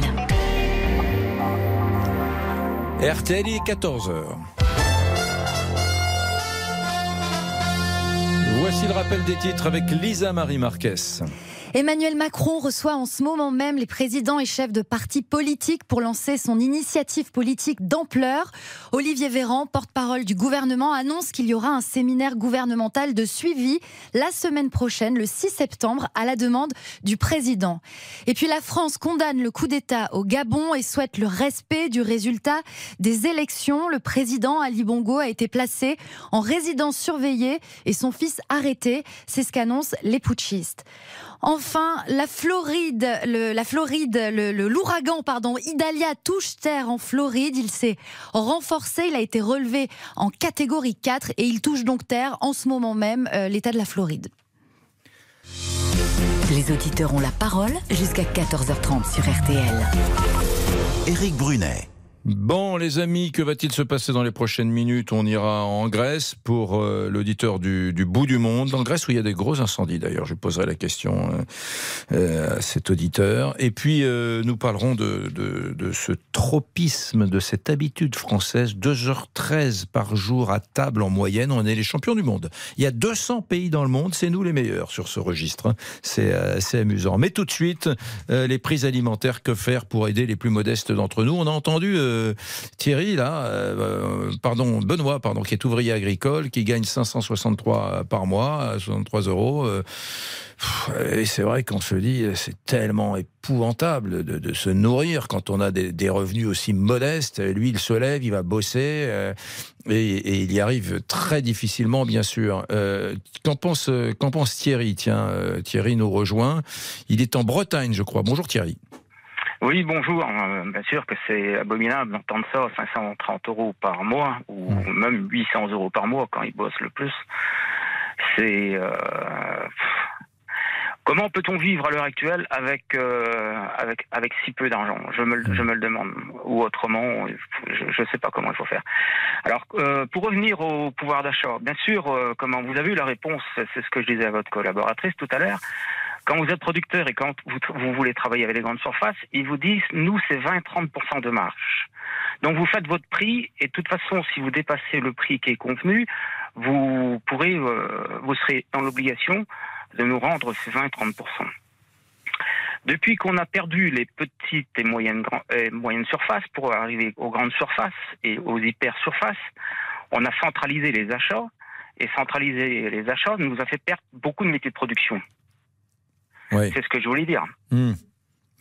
RTL il est 14h. Voici le rappel des titres avec Lisa Marie Marquez. Emmanuel Macron reçoit en ce moment même les présidents et chefs de partis politiques pour lancer son initiative politique d'ampleur. Olivier Véran, porte-parole du gouvernement, annonce qu'il y aura un séminaire gouvernemental de suivi la semaine prochaine, le 6 septembre, à la demande du président. Et puis la France condamne le coup d'État au Gabon et souhaite le respect du résultat des élections. Le président Ali Bongo a été placé en résidence surveillée et son fils arrêté. C'est ce qu'annoncent les putschistes. Enfin, la Floride, le, la Floride, le, le- l'ouragan, pardon, Idalia touche terre en Floride. Il s'est renforcé, il a été relevé en catégorie 4 et il touche donc terre en ce moment même, euh, l'état de la Floride. Les auditeurs ont la parole jusqu'à 14h30 sur RTL. Éric Brunet. Bon, les amis, que va-t-il se passer dans les prochaines minutes? On ira en Grèce pour euh, l'auditeur du, bout du monde. En Grèce où il y a des gros incendies d'ailleurs. Je poserai la question euh, euh, à cet auditeur. Et puis, nous parlerons de, ce tropisme, de cette habitude française. 2h13 par jour à table en moyenne. On est les champions du monde. Il y a 200 pays dans le monde. C'est nous les meilleurs sur ce registre. hein. C'est assez amusant. Mais tout de suite, les prix alimentaires, que faire pour aider les plus modestes d'entre nous? On a entendu euh, Thierry, là, euh, euh, pardon, Benoît, pardon, qui est ouvrier agricole, qui gagne 563 par mois, 63 euros. et c'est vrai qu'on se dit, c'est tellement épouvantable de, se nourrir quand on a des, revenus aussi modestes. Lui, il se lève, il va bosser, et, il y arrive très difficilement, bien sûr. Qu'en pense, pense Thierry? Tiens, Thierry nous rejoint. Il est en Bretagne, je crois. Bonjour Thierry. Oui, bonjour. Euh, Bien sûr que c'est abominable d'entendre ça, 530 euros par mois, ou même 800 euros par mois quand ils bossent le plus. C'est... euh, Comment peut-on vivre à l'heure actuelle avec, euh, avec, avec si peu d'argent? Je me, le- je me le demande. Ou autrement, je ne sais pas comment il faut faire. Alors, euh, pour revenir au pouvoir d'achat, bien sûr, euh, comment vous avez eu la réponse, c'est ce que je disais à votre collaboratrice tout à l'heure. Quand vous êtes producteur et quand vous, voulez travailler avec les grandes surfaces, ils vous disent, nous, c'est 20-30% de marge. Donc, vous faites votre prix et de toute façon, si vous dépassez le prix qui est convenu, vous pourrez, euh, vous serez dans l'obligation de nous rendre ces 20-30%. Depuis qu'on a perdu les petites et moyennes, euh, moyennes surfaces pour arriver aux grandes surfaces et aux hyper surfaces, on a centralisé les achats et centraliser les achats nous a fait perdre beaucoup de métiers de production. C'est ce que je voulais dire. Hmm.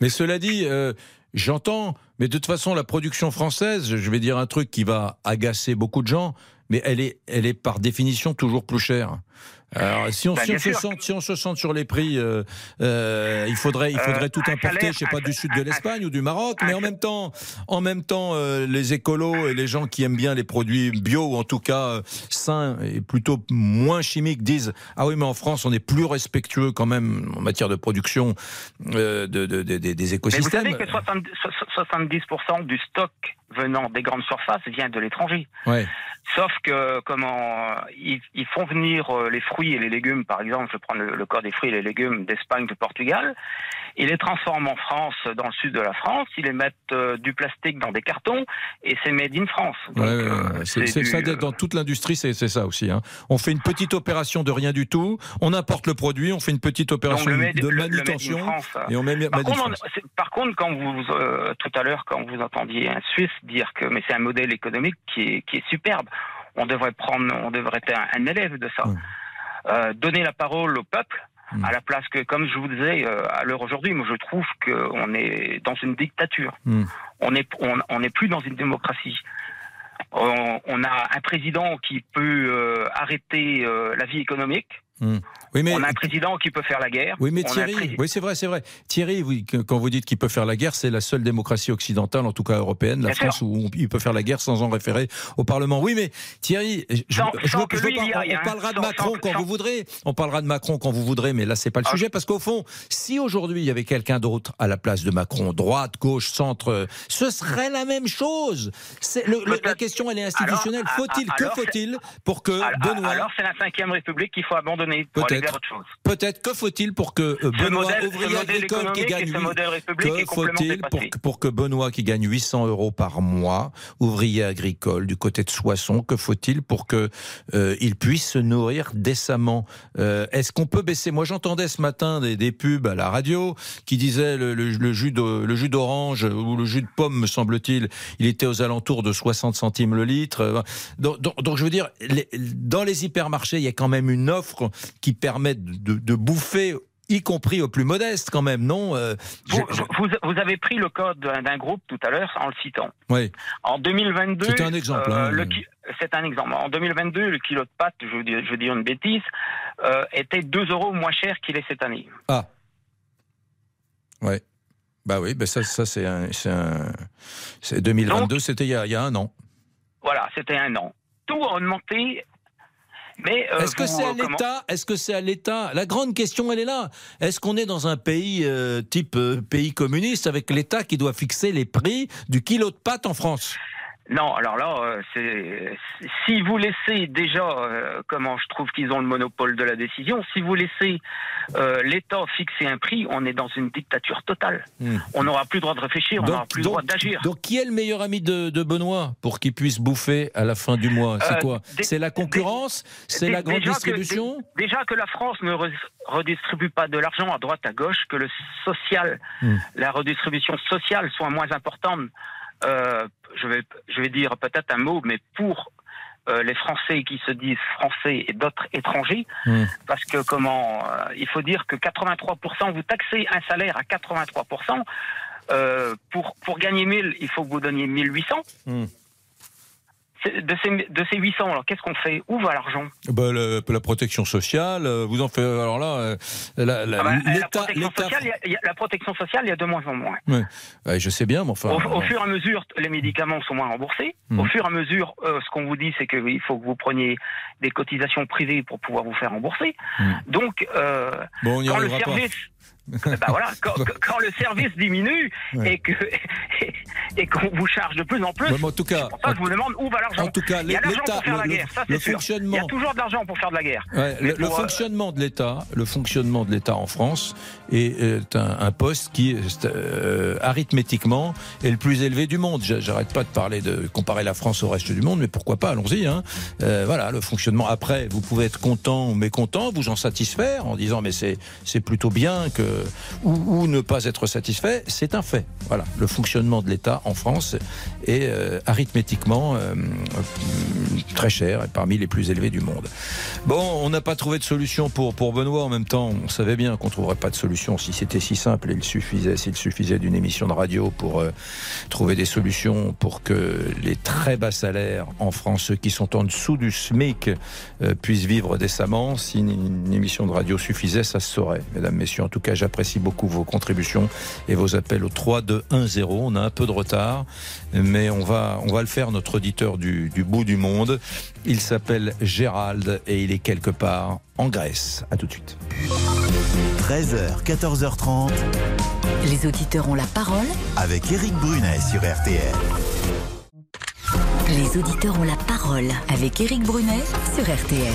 Mais cela dit, euh, j'entends, mais de toute façon, la production française, je vais dire un truc qui va agacer beaucoup de gens, mais elle est, elle est par définition toujours plus chère. Alors, si on, Bah, si on bien se sûr. sent, si on se sent sur les prix, euh, euh, il faudrait, il faudrait Euh, tout un importer, salaire- je sais pas, un- du sud de l'Espagne ou du Maroc, mais en même temps, en même temps, euh, les écolos et les gens qui aiment bien les produits bio ou en tout cas euh, sains et plutôt moins chimiques disent ah oui mais en France on est plus respectueux quand même en matière de production euh, de, de- de- des- des Mais vous écosystèmes. savez que 70, so- 70% du stock venant des grandes surfaces vient de l'étranger. Ouais. Sauf que comment ils, ils font venir euh, les fruits et les légumes, par exemple, je prends le, le cas des fruits et les légumes d'Espagne, de Portugal, ils les transforment en France, dans le sud de la France, ils les mettent euh, du plastique dans des cartons et c'est made in France. Ouais, euh. C'est- du- ça, dans toute l'industrie, c'est ça aussi. hein. On fait une petite opération de rien du tout, on importe le produit, on fait une petite opération Donc, le made- de le- le made in manutention France, et on met Par made contre, on- France. par contre, quand vous euh, tout à l'heure, quand vous entendiez un Suisse dire que mais c'est un modèle économique qui est, qui est superbe, on devrait prendre, on devrait être un, un élève de ça. Euh, donner la parole au peuple. À la place que, comme je vous disais, euh, à l'heure aujourd'hui, moi je trouve qu'on est dans une dictature. On n'est on, on n'est plus dans une démocratie. On, on a un président qui peut euh, arrêter la vie économique. Hmm. Oui, mais on a un président qui peut faire la guerre. Oui, mais Thierry, président- oui, c'est vrai, c'est vrai. Thierry, oui, quand vous dites qu'il peut faire la guerre, c'est la seule démocratie occidentale, en tout cas européenne, la Bien France, sûr. où on- il peut faire la guerre sans en référer au Parlement. Oui, mais Thierry, je, Sans- je sans je pas- on, on hein. parlera de Sans- Macron quand vous voudrez. On parlera de Macron quand vous voudrez, mais là, c'est pas Ah. le sujet, parce qu'au fond, si aujourd'hui il y avait quelqu'un d'autre à la place de Macron, droite, gauche, centre, ce serait la même chose. C'est le- le- la question, elle est institutionnelle. Faut-il, que faut-il pour que Alors, Benoît alors c'est la cinquième République qu'il faut abandonner pour aller Peut-être. vers autre chose. Peut-être que faut-il pour que euh, Ce Benoît, modèle- ouvrier agricole qui gagne ce modèle que faut-il pour, que- pour que Benoît qui gagne 800 euros par mois, ouvrier agricole du côté de Soissons, que faut-il pour que euh, il puisse se nourrir décemment? Euh, Est-ce qu'on peut baisser? Moi, j'entendais ce matin des, des pubs à la radio qui disaient le, le- le jus de- le jus d'orange ou le jus de pomme, me semble-t-il, il était aux alentours de 60 centimes le litre. Donc, donc- donc, je veux dire, les- dans les hypermarchés, il y a quand même une offre qui permet de, de bouffer y compris aux plus modestes quand même, non Euh, Vous, je- je- vous- vous avez pris le code d'un groupe tout à l'heure en le citant. Oui. En 2022, C'était un exemple, euh, hein. le ki- c'est un exemple. En 2022, le kilo de pâtes, je je veux dire une bêtise, euh, était 2 euros moins cher qu'il est cette année. Ah. Ouais. Bah oui, bah ça, ça c'est un, c'est un- c'est 2022, c'était il y a un an. Voilà, c'était un an. Tout a augmenté. Mais euh, Est-ce que c'est à euh, l'État? Est-ce que c'est à l'État? La grande question, elle est là. Est-ce qu'on est dans un pays euh, type euh, pays communiste avec l'État qui doit fixer les prix du kilo de pâtes en France? Non, alors là, euh, c'est si vous laissez déjà, euh, comment je trouve qu'ils ont le monopole de la décision, si vous laissez euh, l'État fixer un prix, on est dans une dictature totale. Hmm. On n'aura plus le droit de réfléchir, on n'aura plus le droit d'agir. donc qui est le meilleur ami de, de Benoît pour qu'il puisse bouffer à la fin du mois? C'est Euh, quoi? C'est la concurrence? C'est la grande déjà que- distribution? dé- Déjà que la France ne re- redistribue pas de l'argent à droite à gauche, que le social, Hmm. la redistribution sociale soit moins importante. euh, je vais, je vais dire peut-être un mot, mais pour euh, les Français qui se disent français et d'autres étrangers, Hmm. parce que comment, euh, il faut dire que 83%, vous taxez un salaire à 83%. euh, pour, pour gagner 1000, il faut que vous donniez 1800. Hmm. De ces, de ces 800, alors qu'est-ce qu'on fait? Où va l'argent? Bah, le- la protection sociale, euh, vous en faites. Alors là, euh, la, la- Ah bah, la, protection sociale, il y a- il y a- la protection sociale, il y a de moins en moins. Ouais, je sais bien, mais enfin. Au, fur et à mesure, les médicaments sont moins remboursés. Mhm. Au fur et à mesure, euh, ce qu'on vous dit, c'est qu'il faut que vous preniez des cotisations privées pour pouvoir vous faire rembourser. Donc, euh, Bon, on y quand le arrivera pas. Service, bah voilà, quand, quand le service diminue Ouais. et que [laughs] et qu'on vous charge de plus en plus, en tout cas, ça je vous demande où va l'argent. en tout cas, il y a l'argent pour faire la le- guerre, ça le c'est sûr. fonctionnement- Il y a toujours de l'argent pour faire de la guerre. Ouais, le, pour, euh, fonctionnement de l'État, le fonctionnement de l'État en France est, est un, un poste qui, euh, arithmétiquement, est le plus élevé du monde. J'a- J'arrête pas de parler de comparer la France au reste du monde, mais pourquoi pas Allons-y. Hein. Euh, voilà, le fonctionnement. Après, vous pouvez être content ou mécontent, vous en satisfaire en disant mais c'est c'est plutôt bien que ou, ou ne pas être satisfait. C'est un fait. Voilà, le fonctionnement de l'État en France est euh, arithmétiquement euh, euh, très cher et parmi les plus élevés du monde. Bon, on n'a pas trouvé de solution pour, pour Benoît. En même temps, on savait bien qu'on trouverait pas de solution si c'était si simple. Il suffisait, s'il suffisait d'une émission de radio pour euh, trouver des solutions pour que les très bas salaires en France, ceux qui sont en dessous du SMIC, euh, puissent vivre décemment. Si une, une émission de radio suffisait, ça se saurait. Mesdames, Messieurs, en tout cas, j'apprécie beaucoup vos contributions et vos appels au 3 2 1 0. On a un peu de retard, mais on va, on va le faire. Notre auditeur du, du bout du monde, il s'appelle Gérald et il est quelque part en Grèce. À tout de suite. 13h, 14h30 Les auditeurs ont la parole. avec Eric Brunet sur RTL. Les auditeurs ont la parole avec Éric Brunet sur RTL.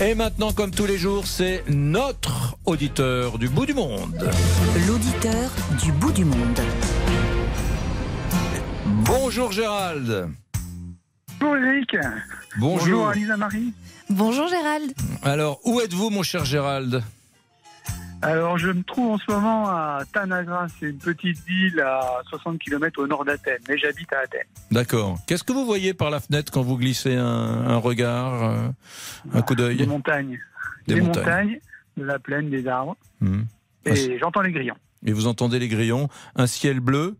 Et maintenant, comme tous les jours, c'est notre auditeur du bout du monde. L'auditeur du bout du monde. Bonjour Gérald. Bonjour Eric. Bonjour. Alisa Marie. Bonjour Gérald. Alors, où êtes-vous, mon cher Gérald? Alors je me trouve en ce moment à Tanagra, c'est une petite ville à 60 km au nord d'Athènes, mais j'habite à Athènes. D'accord. Qu'est-ce que vous voyez par la fenêtre quand vous glissez un, un regard, euh, un coup d'œil? Des montagnes. Des Des, montagnes. montagnes. De la plaine, des arbres, Mhm. et j'entends les grillons. Et vous entendez les grillons, un ciel bleu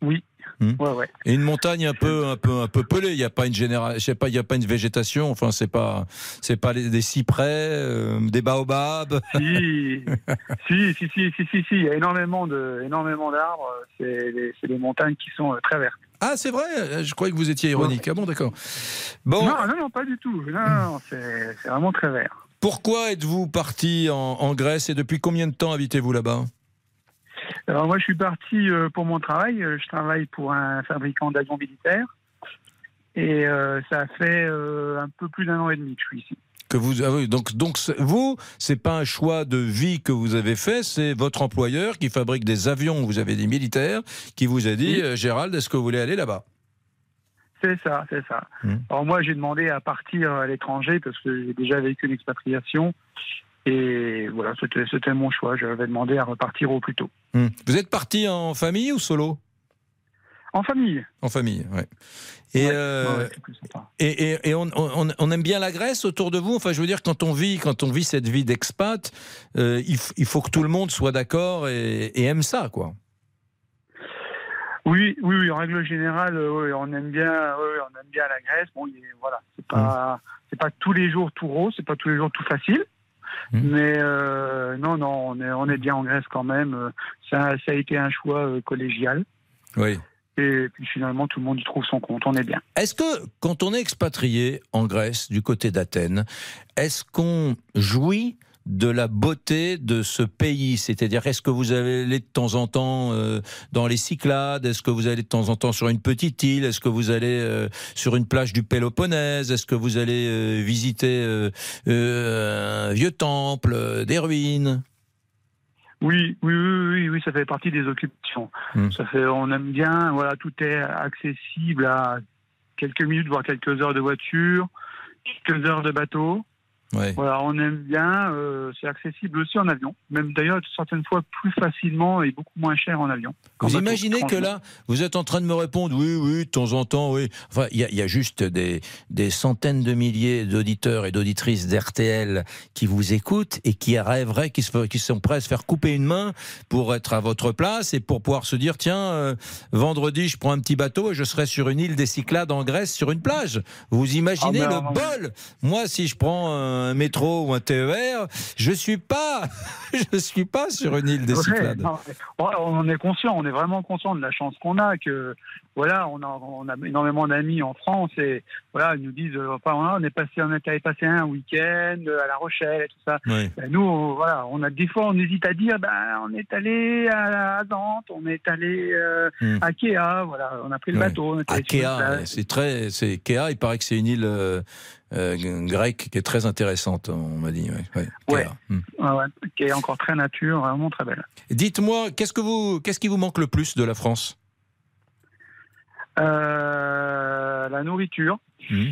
Oui. Hmm. Ouais, ouais. et une montagne un peu, un peu, un peu pelée. Il n'y a pas une génération, je sais pas, il y a pas une végétation. Enfin, c'est pas, c'est pas les- des cyprès, euh, des baobabs. Si, [laughs] si, si, si, si, si, si, il y a énormément de, énormément d'arbres. C'est des, montagnes qui sont euh, très vertes. Ah, c'est vrai. Je croyais que vous étiez ironique. Ah bon, d'accord. Bon. Non, non, non, pas du tout. Non, non, c'est c'est vraiment très vert. Pourquoi êtes-vous parti en, en Grèce et depuis combien de temps habitez-vous là-bas Alors moi, je suis parti euh, pour mon travail. Euh, Je travaille pour un fabricant d'avions militaires. Et euh, ça fait un peu plus d'un an et demi que je suis ici. que vous, ah oui, donc, donc vous, c'est pas un choix de vie que vous avez fait, c'est votre employeur qui fabrique des avions. Vous avez des militaires qui vous a dit, Gérald, est-ce que vous voulez aller là-bas? C'est ça, c'est ça. Hmm. Alors moi, j'ai demandé à partir à l'étranger parce que j'ai déjà vécu une expatriation. Et voilà, c'était c'était mon choix. J'avais demandé à repartir au plus tôt. Hmm. Vous êtes parti en famille ou solo? En famille. En famille, ouais. Et, euh, Ouais, sympa. et, et- et on, on- on aime bien la Grèce autour de vous? Enfin, je veux dire, quand on vit, quand on vit cette vie d'expat, euh, il, il faut que tout le monde soit d'accord et, et aime ça, quoi. Oui, oui, oui, en règle générale, euh, oui, on aime bien, oui, on aime bien la Grèce. Bon, il est- voilà, c'est pas, c'est pas tous les jours tout rose, c'est pas tous les jours tout facile. Mais euh, non, non, on est, on est bien en Grèce quand même. Ça, ça a été un choix euh, collégial. Oui. Et puis finalement, tout le monde y trouve son compte. On est bien. Est-ce que quand on est expatrié en Grèce, du côté d'Athènes, est-ce qu'on jouit de la beauté de ce pays C'est-à-dire, est-ce que vous allez de temps en temps euh, dans les Cyclades? Est-ce que vous allez de temps en temps sur une petite île? Est-ce que vous allez euh, sur une plage du Péloponnèse? Est-ce que vous allez euh, visiter un vieux temple, des ruines? Oui, oui, oui, oui, oui, ça fait partie des occupations. Hmm. Ça fait, on aime bien. Voilà, tout est accessible à quelques minutes, voire quelques heures de voiture, quelques heures de bateau. Ouais. Voilà, on aime bien. euh, c'est accessible aussi en avion. Même d'ailleurs, certaines fois plus facilement et beaucoup moins cher en avion. Vous imaginez que là, vous êtes en train de me répondre, oui, oui, de temps en temps, oui. Enfin, il y, a- il y a juste des, des centaines de milliers d'auditeurs et d'auditrices d'RTL qui vous écoutent et qui rêveraient, qui, se, qui sont prêts à se faire couper une main pour être à votre place et pour pouvoir se dire, tiens, euh, vendredi, je prends un petit bateau et je serai sur une île des Cyclades en Grèce, sur une plage. Vous imaginez Ah, le bol Moi, si je prends un métro ou un TER, je suis pas, [laughs] je suis pas sur une île des Ouais, Cyclades. non, on est conscient, on est vraiment conscient de la chance qu'on a, que voilà, on a, on a énormément d'amis en France et voilà, ils nous disent, euh, enfin, on est passé, on est allé passer un week-end à La Rochelle et tout ça. Oui. Ben, nous, on- voilà, on a des fois, on hésite à dire, ben, on est allé à, à Nantes, on est allé euh, Hmm. à Kea, voilà, on a pris le Ouais. bateau, on est allé sur une Akea, plage. c'est très, c'est Kea. Il paraît que c'est une île euh, euh, grecque qui est très intéressante. On m'a dit. ouais, ouais, Ouais. Kea. Hmm. Ouais, qui est encore très nature, vraiment très belle. Dites-moi, qu'est-ce que vous, qu'est-ce qui vous manque le plus de la France? Euh, la nourriture. Hmm.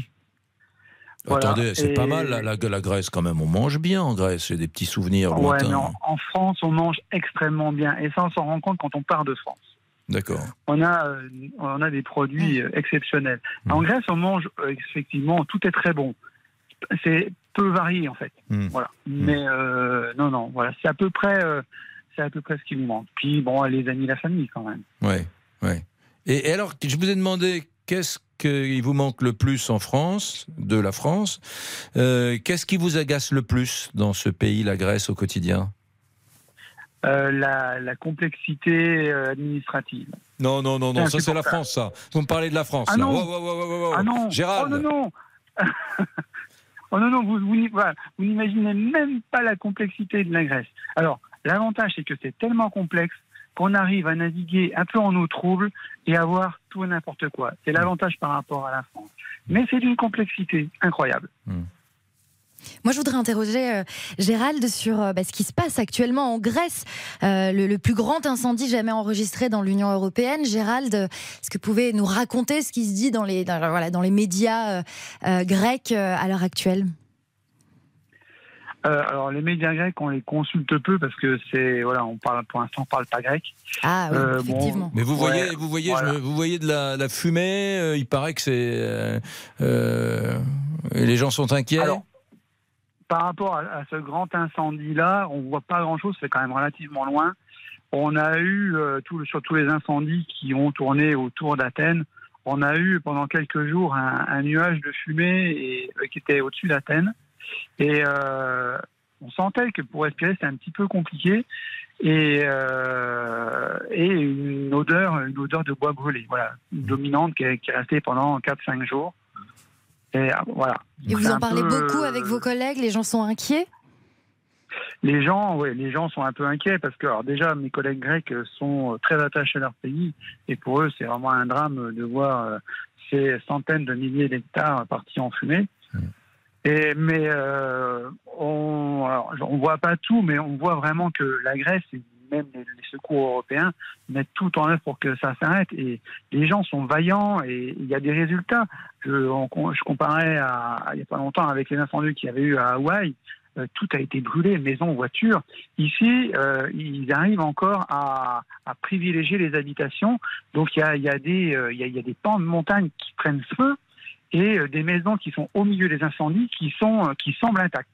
Voilà, Attendez, c'est et- pas mal la, la, la Grèce quand même. On mange bien en Grèce. J'ai des petits souvenirs Ouais, lointains. mais en, en France, on mange extrêmement bien. Et ça, on s'en rend compte quand on part de France. D'accord. On a, euh, on a des produits euh, exceptionnels. En Grèce, on mange euh, effectivement, tout est très bon. C'est peu varié en fait. Hmm. Voilà. Mais euh, non, non, voilà, c'est à peu près, c'est à peu près ce qui nous manque. Puis bon, les amis, la famille quand même. Ouais, ouais. Et, et alors, je vous ai demandé qu'est-ce qu'il vous manque le plus en France, de la France. Qu'est-ce qui vous agace le plus dans ce pays, la Grèce, au quotidien? Euh, la, la complexité euh, administrative. Non, non, non, non, ça c'est la France, ça. Vous me parlez de la France, Ah là. non. Wow. Ah non Gérald. Oh non, non [laughs] Oh non, non, vous, vous, n'y- voilà, vous n'imaginez même pas la complexité de la Grèce. Alors, l'avantage, c'est que c'est tellement complexe qu'on arrive à naviguer un peu en eau trouble et avoir tout et n'importe quoi. C'est l'avantage par rapport à la France. Mais c'est d'une complexité incroyable. Moi, je voudrais interroger euh, Gérald sur euh, bah, ce qui se passe actuellement en Grèce, Euh, le, le plus grand incendie jamais enregistré dans l'Union européenne. Gérald, est-ce que vous pouvez nous raconter ce qui se dit dans les, dans, voilà, dans les médias euh, euh, grecs euh, à l'heure actuelle? Euh, alors, les médias grecs, on les consulte peu parce que c'est, voilà, on parle, pour l'instant, on parle pas grec. Ah oui, Euh, bon, effectivement. Mais vous voyez, Ouais, vous voyez, voilà. je me- vous voyez de la, la fumée. euh, il paraît que c'est. et les gens sont inquiets. Alors, par rapport à, à ce grand incendie-là, on voit pas grand-chose, c'est quand même relativement loin. On a eu, euh, tout, sur tous les incendies qui ont tourné autour d'Athènes, on a eu pendant quelques jours un, un nuage de fumée et, euh, qui était au-dessus d'Athènes. Et euh, on sentait que pour respirer, c'était un petit peu compliqué. Et, et une odeur, une odeur de bois brûlé, voilà, dominante qui est, qui est restée pendant 4-5 jours. Et euh, voilà. Et vous en parlez peu, beaucoup euh, avec vos collègues, les gens sont inquiets? Les gens, ouais, les gens sont un peu inquiets parce que alors déjà mes collègues grecs sont euh, très attachés à leur pays et pour eux c'est vraiment un drame de voir euh, ces centaines de milliers d'hectares partis en fumée. Et mais euh, on, on voit pas tout, mais on voit vraiment que la Grèce et même les, les secours européens mettent tout en œuvre pour que ça s'arrête. Et les gens sont vaillants et il y a des résultats. Je, on- je comparais à, à il y a pas longtemps avec les incendies qu'il y avait eu à Hawaï. Euh, tout a été brûlé, maisons, voitures. Ici, euh, ils arrivent encore à, à privilégier les habitations. Donc il y a, il y, a des, euh, il y, a, il y a des pans de montagne qui prennent feu et des maisons qui sont au milieu des incendies qui, sont, qui semblent intactes.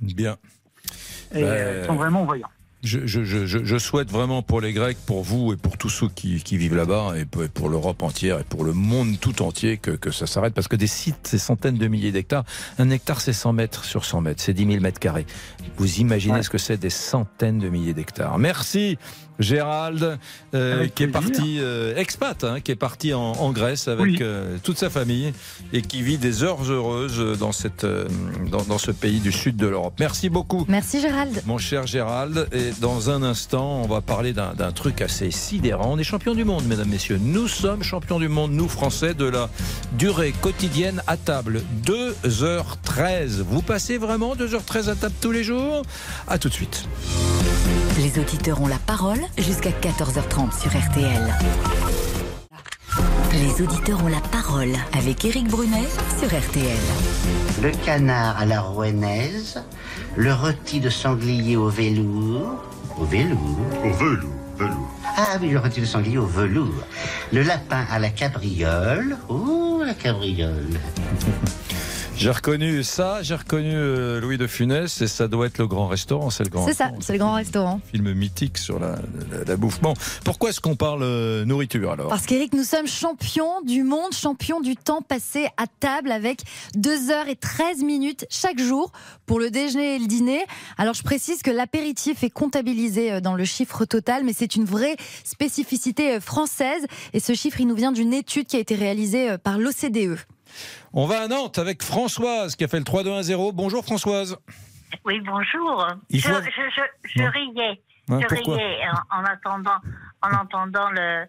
Bien. Et Ben, sont vraiment voyants. Je, je- je- je- souhaite vraiment pour les Grecs, pour vous et pour tous ceux qui, qui vivent là-bas, et pour, l'Europe entière et pour le monde tout entier, que, que ça s'arrête. Parce que des sites, c'est centaines de milliers d'hectares. Un hectare, c'est 100 mètres sur 100 mètres. C'est 10 000 mètres carrés. Vous imaginez ce que c'est des centaines de milliers d'hectares. Merci, Gérald, euh, qui est parti, euh, expat, hein, qui est parti en, en Grèce avec Oui. euh, toute sa famille et qui vit des heures heureuses dans, cette, euh, dans, dans ce pays du sud de l'Europe. Merci beaucoup. Merci Gérald. Mon cher Gérald, et dans un instant, on va parler d'un truc assez sidérant. On est champion du monde, mesdames, messieurs. Nous sommes champions du monde, nous Français, de la durée quotidienne à table. 2h13. Vous passez vraiment 2h13 à table tous les jours? À tout de suite. Les auditeurs ont la parole jusqu'à 14h30 sur RTL. Les auditeurs ont la parole avec Éric Brunet sur RTL. Le canard à la rouennaise, le rôti de sanglier au velours, au velours. Au velours, velours. Ah oui, le rôti de sanglier au velours. Le lapin à la cabriole, oh la cabriole. [laughs] J'ai reconnu ça, j'ai reconnu euh, Louis de Funès et ça doit être le grand restaurant, c'est le grand C'est ça, c'est le grand restaurant. Film mythique sur la, la, la bouffe. Bon, pourquoi est-ce qu'on parle euh, nourriture alors? Parce qu'Éric, nous sommes champions du monde, champions du temps passé à table avec 2 heures et 13 minutes chaque jour pour le déjeuner et le dîner. Alors je précise que l'apéritif est comptabilisé euh, dans le chiffre total, mais c'est une vraie spécificité française. Et ce chiffre, il nous vient d'une étude qui a été réalisée par l'OCDE. On va à Nantes avec Françoise qui a fait le 3-2-1-0. Bonjour Françoise. Oui, bonjour. Je, faut- je, je, je Non. riais. Je riais en, en attendant, en entendant le,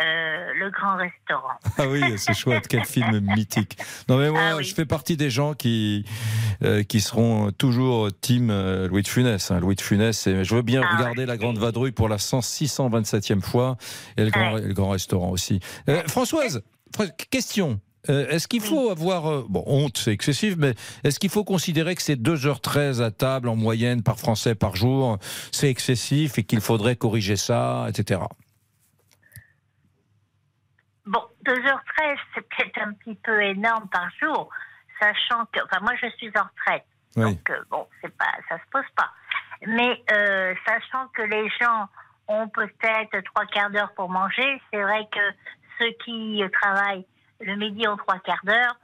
euh, le grand restaurant. [laughs] Ah oui, c'est chouette, quel film [laughs] mythique. Non mais moi, je fais partie des gens qui euh, qui seront toujours team euh, Louis de Funès. hein. Louis de Funès, et je veux bien regarder la Grande Vadrouille pour la 100 627e fois et le grand, et le grand restaurant aussi. Françoise, Fra- question. Euh, est-ce qu'il faut avoir, euh, bon, honte, c'est excessif, mais est-ce qu'il faut considérer que c'est 2h13 à table en moyenne par Français par jour, c'est excessif et qu'il faudrait corriger ça, etc. Bon, 2h13, c'est peut-être un petit peu énorme par jour, sachant que. Enfin, moi, je suis en retraite. Oui. Donc, euh, bon, c'est pas, ça se pose pas. Mais euh, sachant que les gens ont peut-être trois quarts d'heure pour manger, c'est vrai que ceux qui travaillent le midi ont trois quarts d'heure,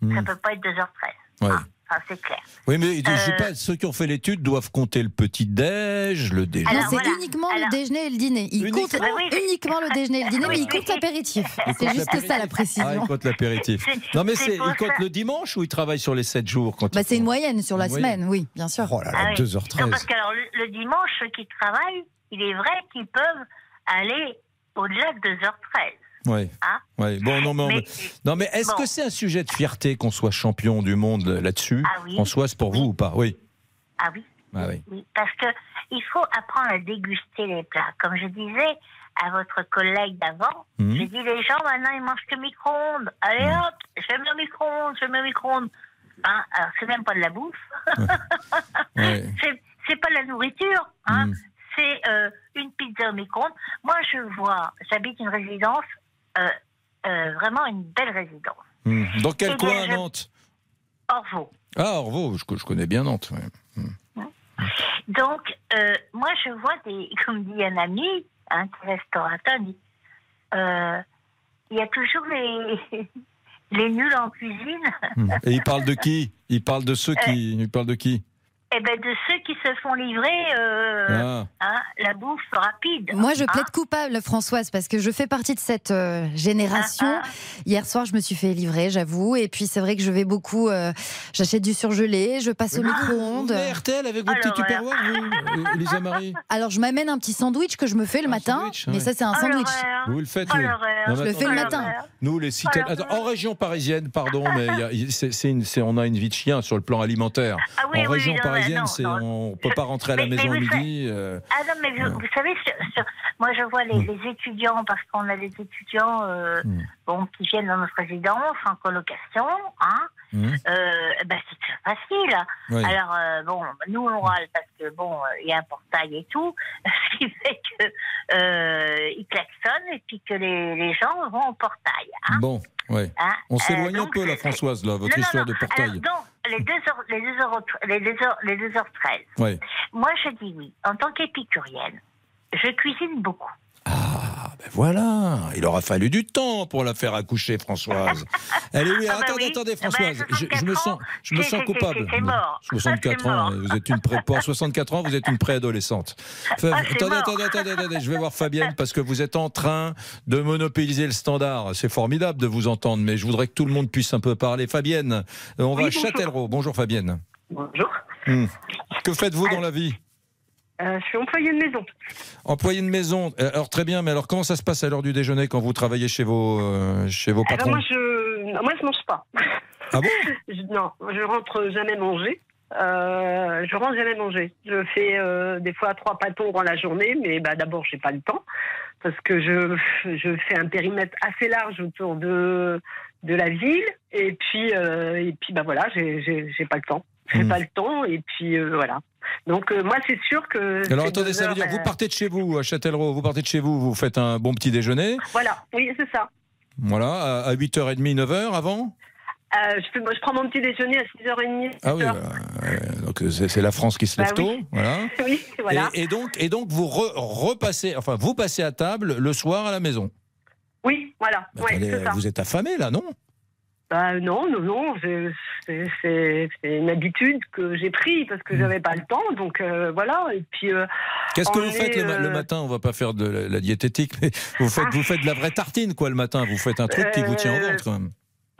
Hmm. ça peut pas être 2h13. Ouais. Enfin, c'est clair. Oui, mais je sais Euh, pas, ceux qui ont fait l'étude doivent compter le petit déj, le déjeuner. Alors, c'est uniquement le déjeuner et le dîner. Il compte Ah oui, oui. uniquement le déjeuner et le dîner, mais il compte l'apéritif. C'est juste ça la Ah, précision. il compte l'apéritif. [laughs] Non, mais c'est c'est, pour il compte ça. le dimanche ou il travaille sur les 7 jours quand Bah, c'est une moyenne sur la Une moyenne. semaine, oui, bien sûr. Oh là là, Ah oui. 2h13. Non, parce que alors, le, le dimanche, ceux qui travaillent, il est vrai qu'ils peuvent aller au-delà de 2h13. Ouais. Hein Ouais. Bon, non, mais, on- Mais- non, mais est-ce bon. que c'est un sujet de fierté qu'on soit champion du monde là-dessus Ah oui. Françoise, pour vous ou pas? Oui. Ah oui, Ah oui. oui. Parce que il faut apprendre à déguster les plats. Comme je disais à votre collègue d'avant, Mhm. j'ai dit les gens maintenant ils mangent que micro-ondes. Allez hop, je mets au micro-ondes, je mets au micro-ondes. Hein, alors c'est même pas de la bouffe. [laughs] Ouais. [laughs] c'est, c'est pas de la nourriture. Hein. Mhm. C'est euh, une pizza au micro-ondes. Moi je vois, j'habite une résidence, vraiment une belle résidence. Hmm. Dans quel coin à Nantes Orvaux. Ah, Orvaux, je, je connais bien Nantes. ouais. Donc, euh, moi, je vois des, [laughs] comme dit un ami, un restaurateur, dit, euh, il y a toujours les, [laughs] les nuls en cuisine. Hmm. Et il parle de qui? Il parle de ceux qui. Il parle de qui? Eh ben, de ceux qui se font livrer euh, Ah. hein, la bouffe rapide. Moi, je Hein plaide coupable, Françoise, parce que je fais partie de cette euh, génération. Ah, Hier soir, je me suis fait livrer, j'avoue. Et puis, c'est vrai que je vais beaucoup. euh, J'achète du surgelé, je passe au micro-ondes. RTL avec vos Alors, petits voilà. tupperwares, vous, euh, Elisa Marie Alors, je m'amène un petit sandwich que je me fais le matin. sandwich, mais ouais. ça, c'est un sandwich. Vous le faites, oui. Je le fais le matin. Nous, les citadins. Attends, en région parisienne, pardon, mais y a- une- on a une vie de chien sur le plan alimentaire. Ah oui, en oui, région mais parisienne, non, c'est, on peut pas rentrer à la Mais- mais maison à midi. euh, Ah non, mais vous, vous savez, sur- sur- moi je vois les, Hmm. les étudiants, parce qu'on a des étudiants euh, bon, qui viennent dans notre résidence en colocation, hein, Hmm. ben, c'est très facile. Oui. Alors, bon, nous on râle parce que bon, il y a un portail et tout, [laughs] ce qui fait que euh, ils klaxonnent et puis que les, les gens vont au portail. Hein. Bon, ouais. Hein, On s'éloigne un peu, c'est- Françoise, là, votre non, histoire non. de portail. Alors, donc, les deux heures, les deux heures, les deux heures, les deux heures treize. Ouais. Moi, je dis oui. En tant qu'épicurienne, je cuisine beaucoup. Ben voilà, il aura fallu du temps pour la faire accoucher, Françoise. [laughs] Allez, oui, Ah bah attendez, oui. attendez, Ah bah, Françoise. je, je me 64 sens, je me sens coupable. c'est- c'est mort. [laughs] 64 C'est ans, mort. vous êtes une pré... pour 64 ans, vous êtes une préadolescente. Ah, attendez, attendez, attendez, attendez, je vais voir Fabienne parce que vous êtes en train de monopoliser le standard. C'est formidable de vous entendre, mais je voudrais que tout le monde puisse un peu parler. Fabienne, on va à bonjour. Châtellerault. Bonjour Fabienne. Bonjour. Hmm. Que faites-vous dans la vie? Euh, je suis employée de maison. Employé de maison. Euh, Alors très bien, mais alors comment ça se passe à l'heure du déjeuner quand vous travaillez chez vos, euh, chez vos Alors patrons moi, je moi, je mange pas. Ah bon [laughs] Je- Non, je rentre jamais manger. Euh, je rentre jamais manger. Je fais des fois trois pâtons dans la journée, mais bah, d'abord, j'ai pas le temps. parce que je, je fais un périmètre assez large autour de, de la ville. Et puis, et puis bah voilà, j'ai pas le temps. J'ai Hmm. pas le temps. Et puis voilà. Donc euh, moi, c'est sûr que. Alors attendez, ça veut dire vous euh, partez de chez vous à Châtellerault, vous partez de chez vous, vous faites un bon petit déjeuner, Voilà, oui, c'est ça. voilà, à à 8h30, 9h avant Euh, je, fais- moi, je prends mon petit déjeuner à 6h30. Ah oui, 7h. euh, donc c'est la France qui se lève Bah tôt, oui. voilà. [laughs] Oui, voilà. Et, et donc, et donc vous re- repassez, enfin vous passez à table le soir à la maison. Oui, voilà. Ouais, ça. vous êtes affamé là, non? Bah, non, non, non. C'est une habitude que j'ai pris parce que j'avais pas le temps. Donc euh, voilà. Et puis. euh, Qu'est-ce que vous faites le, ma- est, le euh, matin? On va pas faire de la, la diététique, mais vous faites, vous faites de la vraie tartine quoi le matin. Vous faites un truc qui vous tient au Euh, ventre quand même.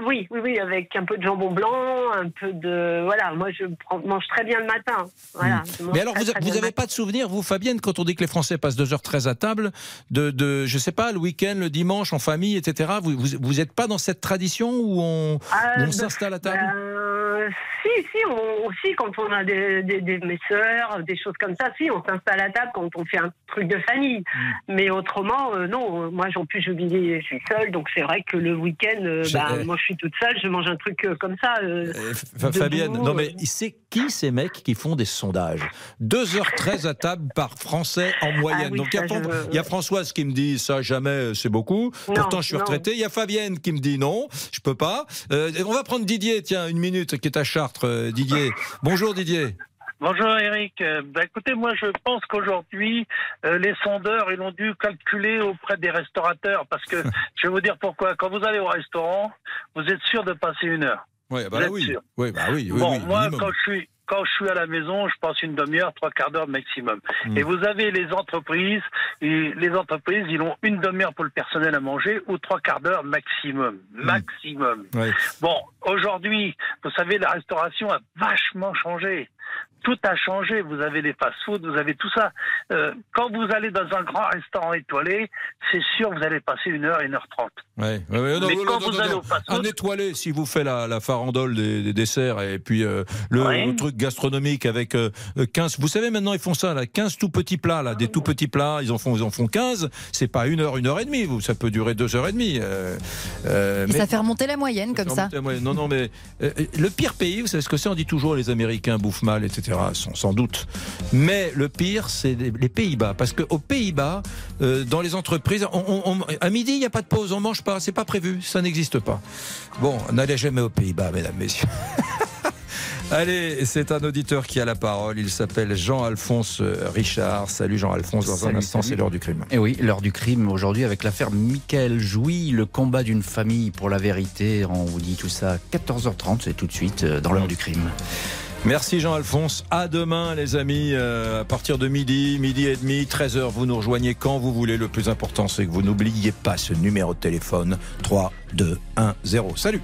Oui, oui, oui, avec un peu de jambon blanc, un peu de. Voilà, moi je mange très bien le matin. Voilà, mange Hmm. Mais alors, très, vous vous n'avez pas de souvenir, vous, Fabienne, quand on dit que les Français passent 2h13 à table, de, de je sais pas, le week-end, le dimanche, en famille, etc. Vous vous, vous êtes pas dans cette tradition où on, Ah, on bah, s'installe à table? ben, si, si, on, aussi, quand on a des, des, des- mes sœurs, des choses comme ça, si, on s'installe à table quand on fait un truc de famille. Hmm. Mais autrement, euh, non, moi, en plus, je, vis- je suis seule, donc c'est vrai que le week-end, euh, ben, euh, moi, je suis toute seule, je mange un truc euh, comme ça. euh, debout, Fabienne, non euh. mais c'est qui ces mecs qui font des sondages? 2h13 à table par Français en moyenne. Ah oui, Donc il y, a y Françoise qui me dit ça jamais euh, c'est beaucoup. Non, Pourtant je suis retraité. Il y a Fabienne qui me dit non, je peux pas. Euh, on va prendre Didier, tiens une minute, qui est à Chartres. Euh, Didier, bonjour Didier. Bonjour Eric. Euh, bah, écoutez, moi je pense qu'aujourd'hui, euh, les sondeurs, ils ont dû calculer auprès des restaurateurs parce que [laughs] je vais vous dire pourquoi. Quand vous allez au restaurant, vous êtes sûr de passer une heure. Ouais, bah Vous êtes oui. sûr Oui, bah oui, oui, bon, oui, moi, minimum. quand je suis quand je suis à la maison, je passe une demi-heure, trois quarts d'heure maximum. Hmm. Et vous avez les entreprises, et les entreprises, ils ont une demi-heure pour le personnel à manger ou trois quarts d'heure maximum, Hmm. maximum. Ouais. Bon, aujourd'hui, vous savez, la restauration a vachement changé. Tout a changé. Vous avez des fast-food, vous avez tout ça. Euh, quand vous allez dans un grand restaurant étoilé, c'est sûr, vous allez passer une heure, une heure trente. Ouais, ouais, ouais, non, Mais non, quand non, vous non, allez non. au fast-food- un étoilé, si vous faites la, la farandole des, des desserts et puis euh, le, Ouais. le truc gastronomique avec euh, 15, vous savez maintenant ils font ça là, 15 tout petits plats là, des tout petits plats, ils en font, ils en font 15, c'est pas une heure, une heure et demie, vous, ça peut durer deux heures et demie. euh, euh, Et mais- ça fait remonter la moyenne comme ça. Ouais, Non, non, mais euh, le pire pays, vous savez ce que c'est? On dit toujours les Américains bouffent mal, etc. Sans, sans doute. Mais le pire, c'est les, Pays-Bas. Parce qu'aux Pays-Bas, euh, dans les entreprises, on- on- on- à midi, il n'y a pas de pause, on mange pas, c'est pas prévu, ça n'existe pas. Bon, n'allez jamais aux Pays-Bas, mesdames, messieurs. [laughs] Allez, c'est un auditeur qui a la parole. Il s'appelle Jean-Alphonse euh, Richard. Salut Jean-Alphonse. Dans un Salut, instant, salut. c'est l'heure du crime. Et oui, l'heure du crime aujourd'hui avec l'affaire Michael Jouy, le combat d'une famille pour la vérité. On vous dit tout ça à 14h30, c'est tout de suite euh, dans l'heure du crime. Merci Jean-Alphonse. À demain les amis, euh, à partir de midi, midi et demi, 13h, vous nous rejoignez quand vous voulez. Le plus important c'est que vous n'oubliez pas ce numéro de téléphone 3 2 1 0. Salut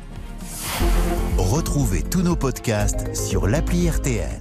Retrouvez tous nos podcasts sur l'appli RTL.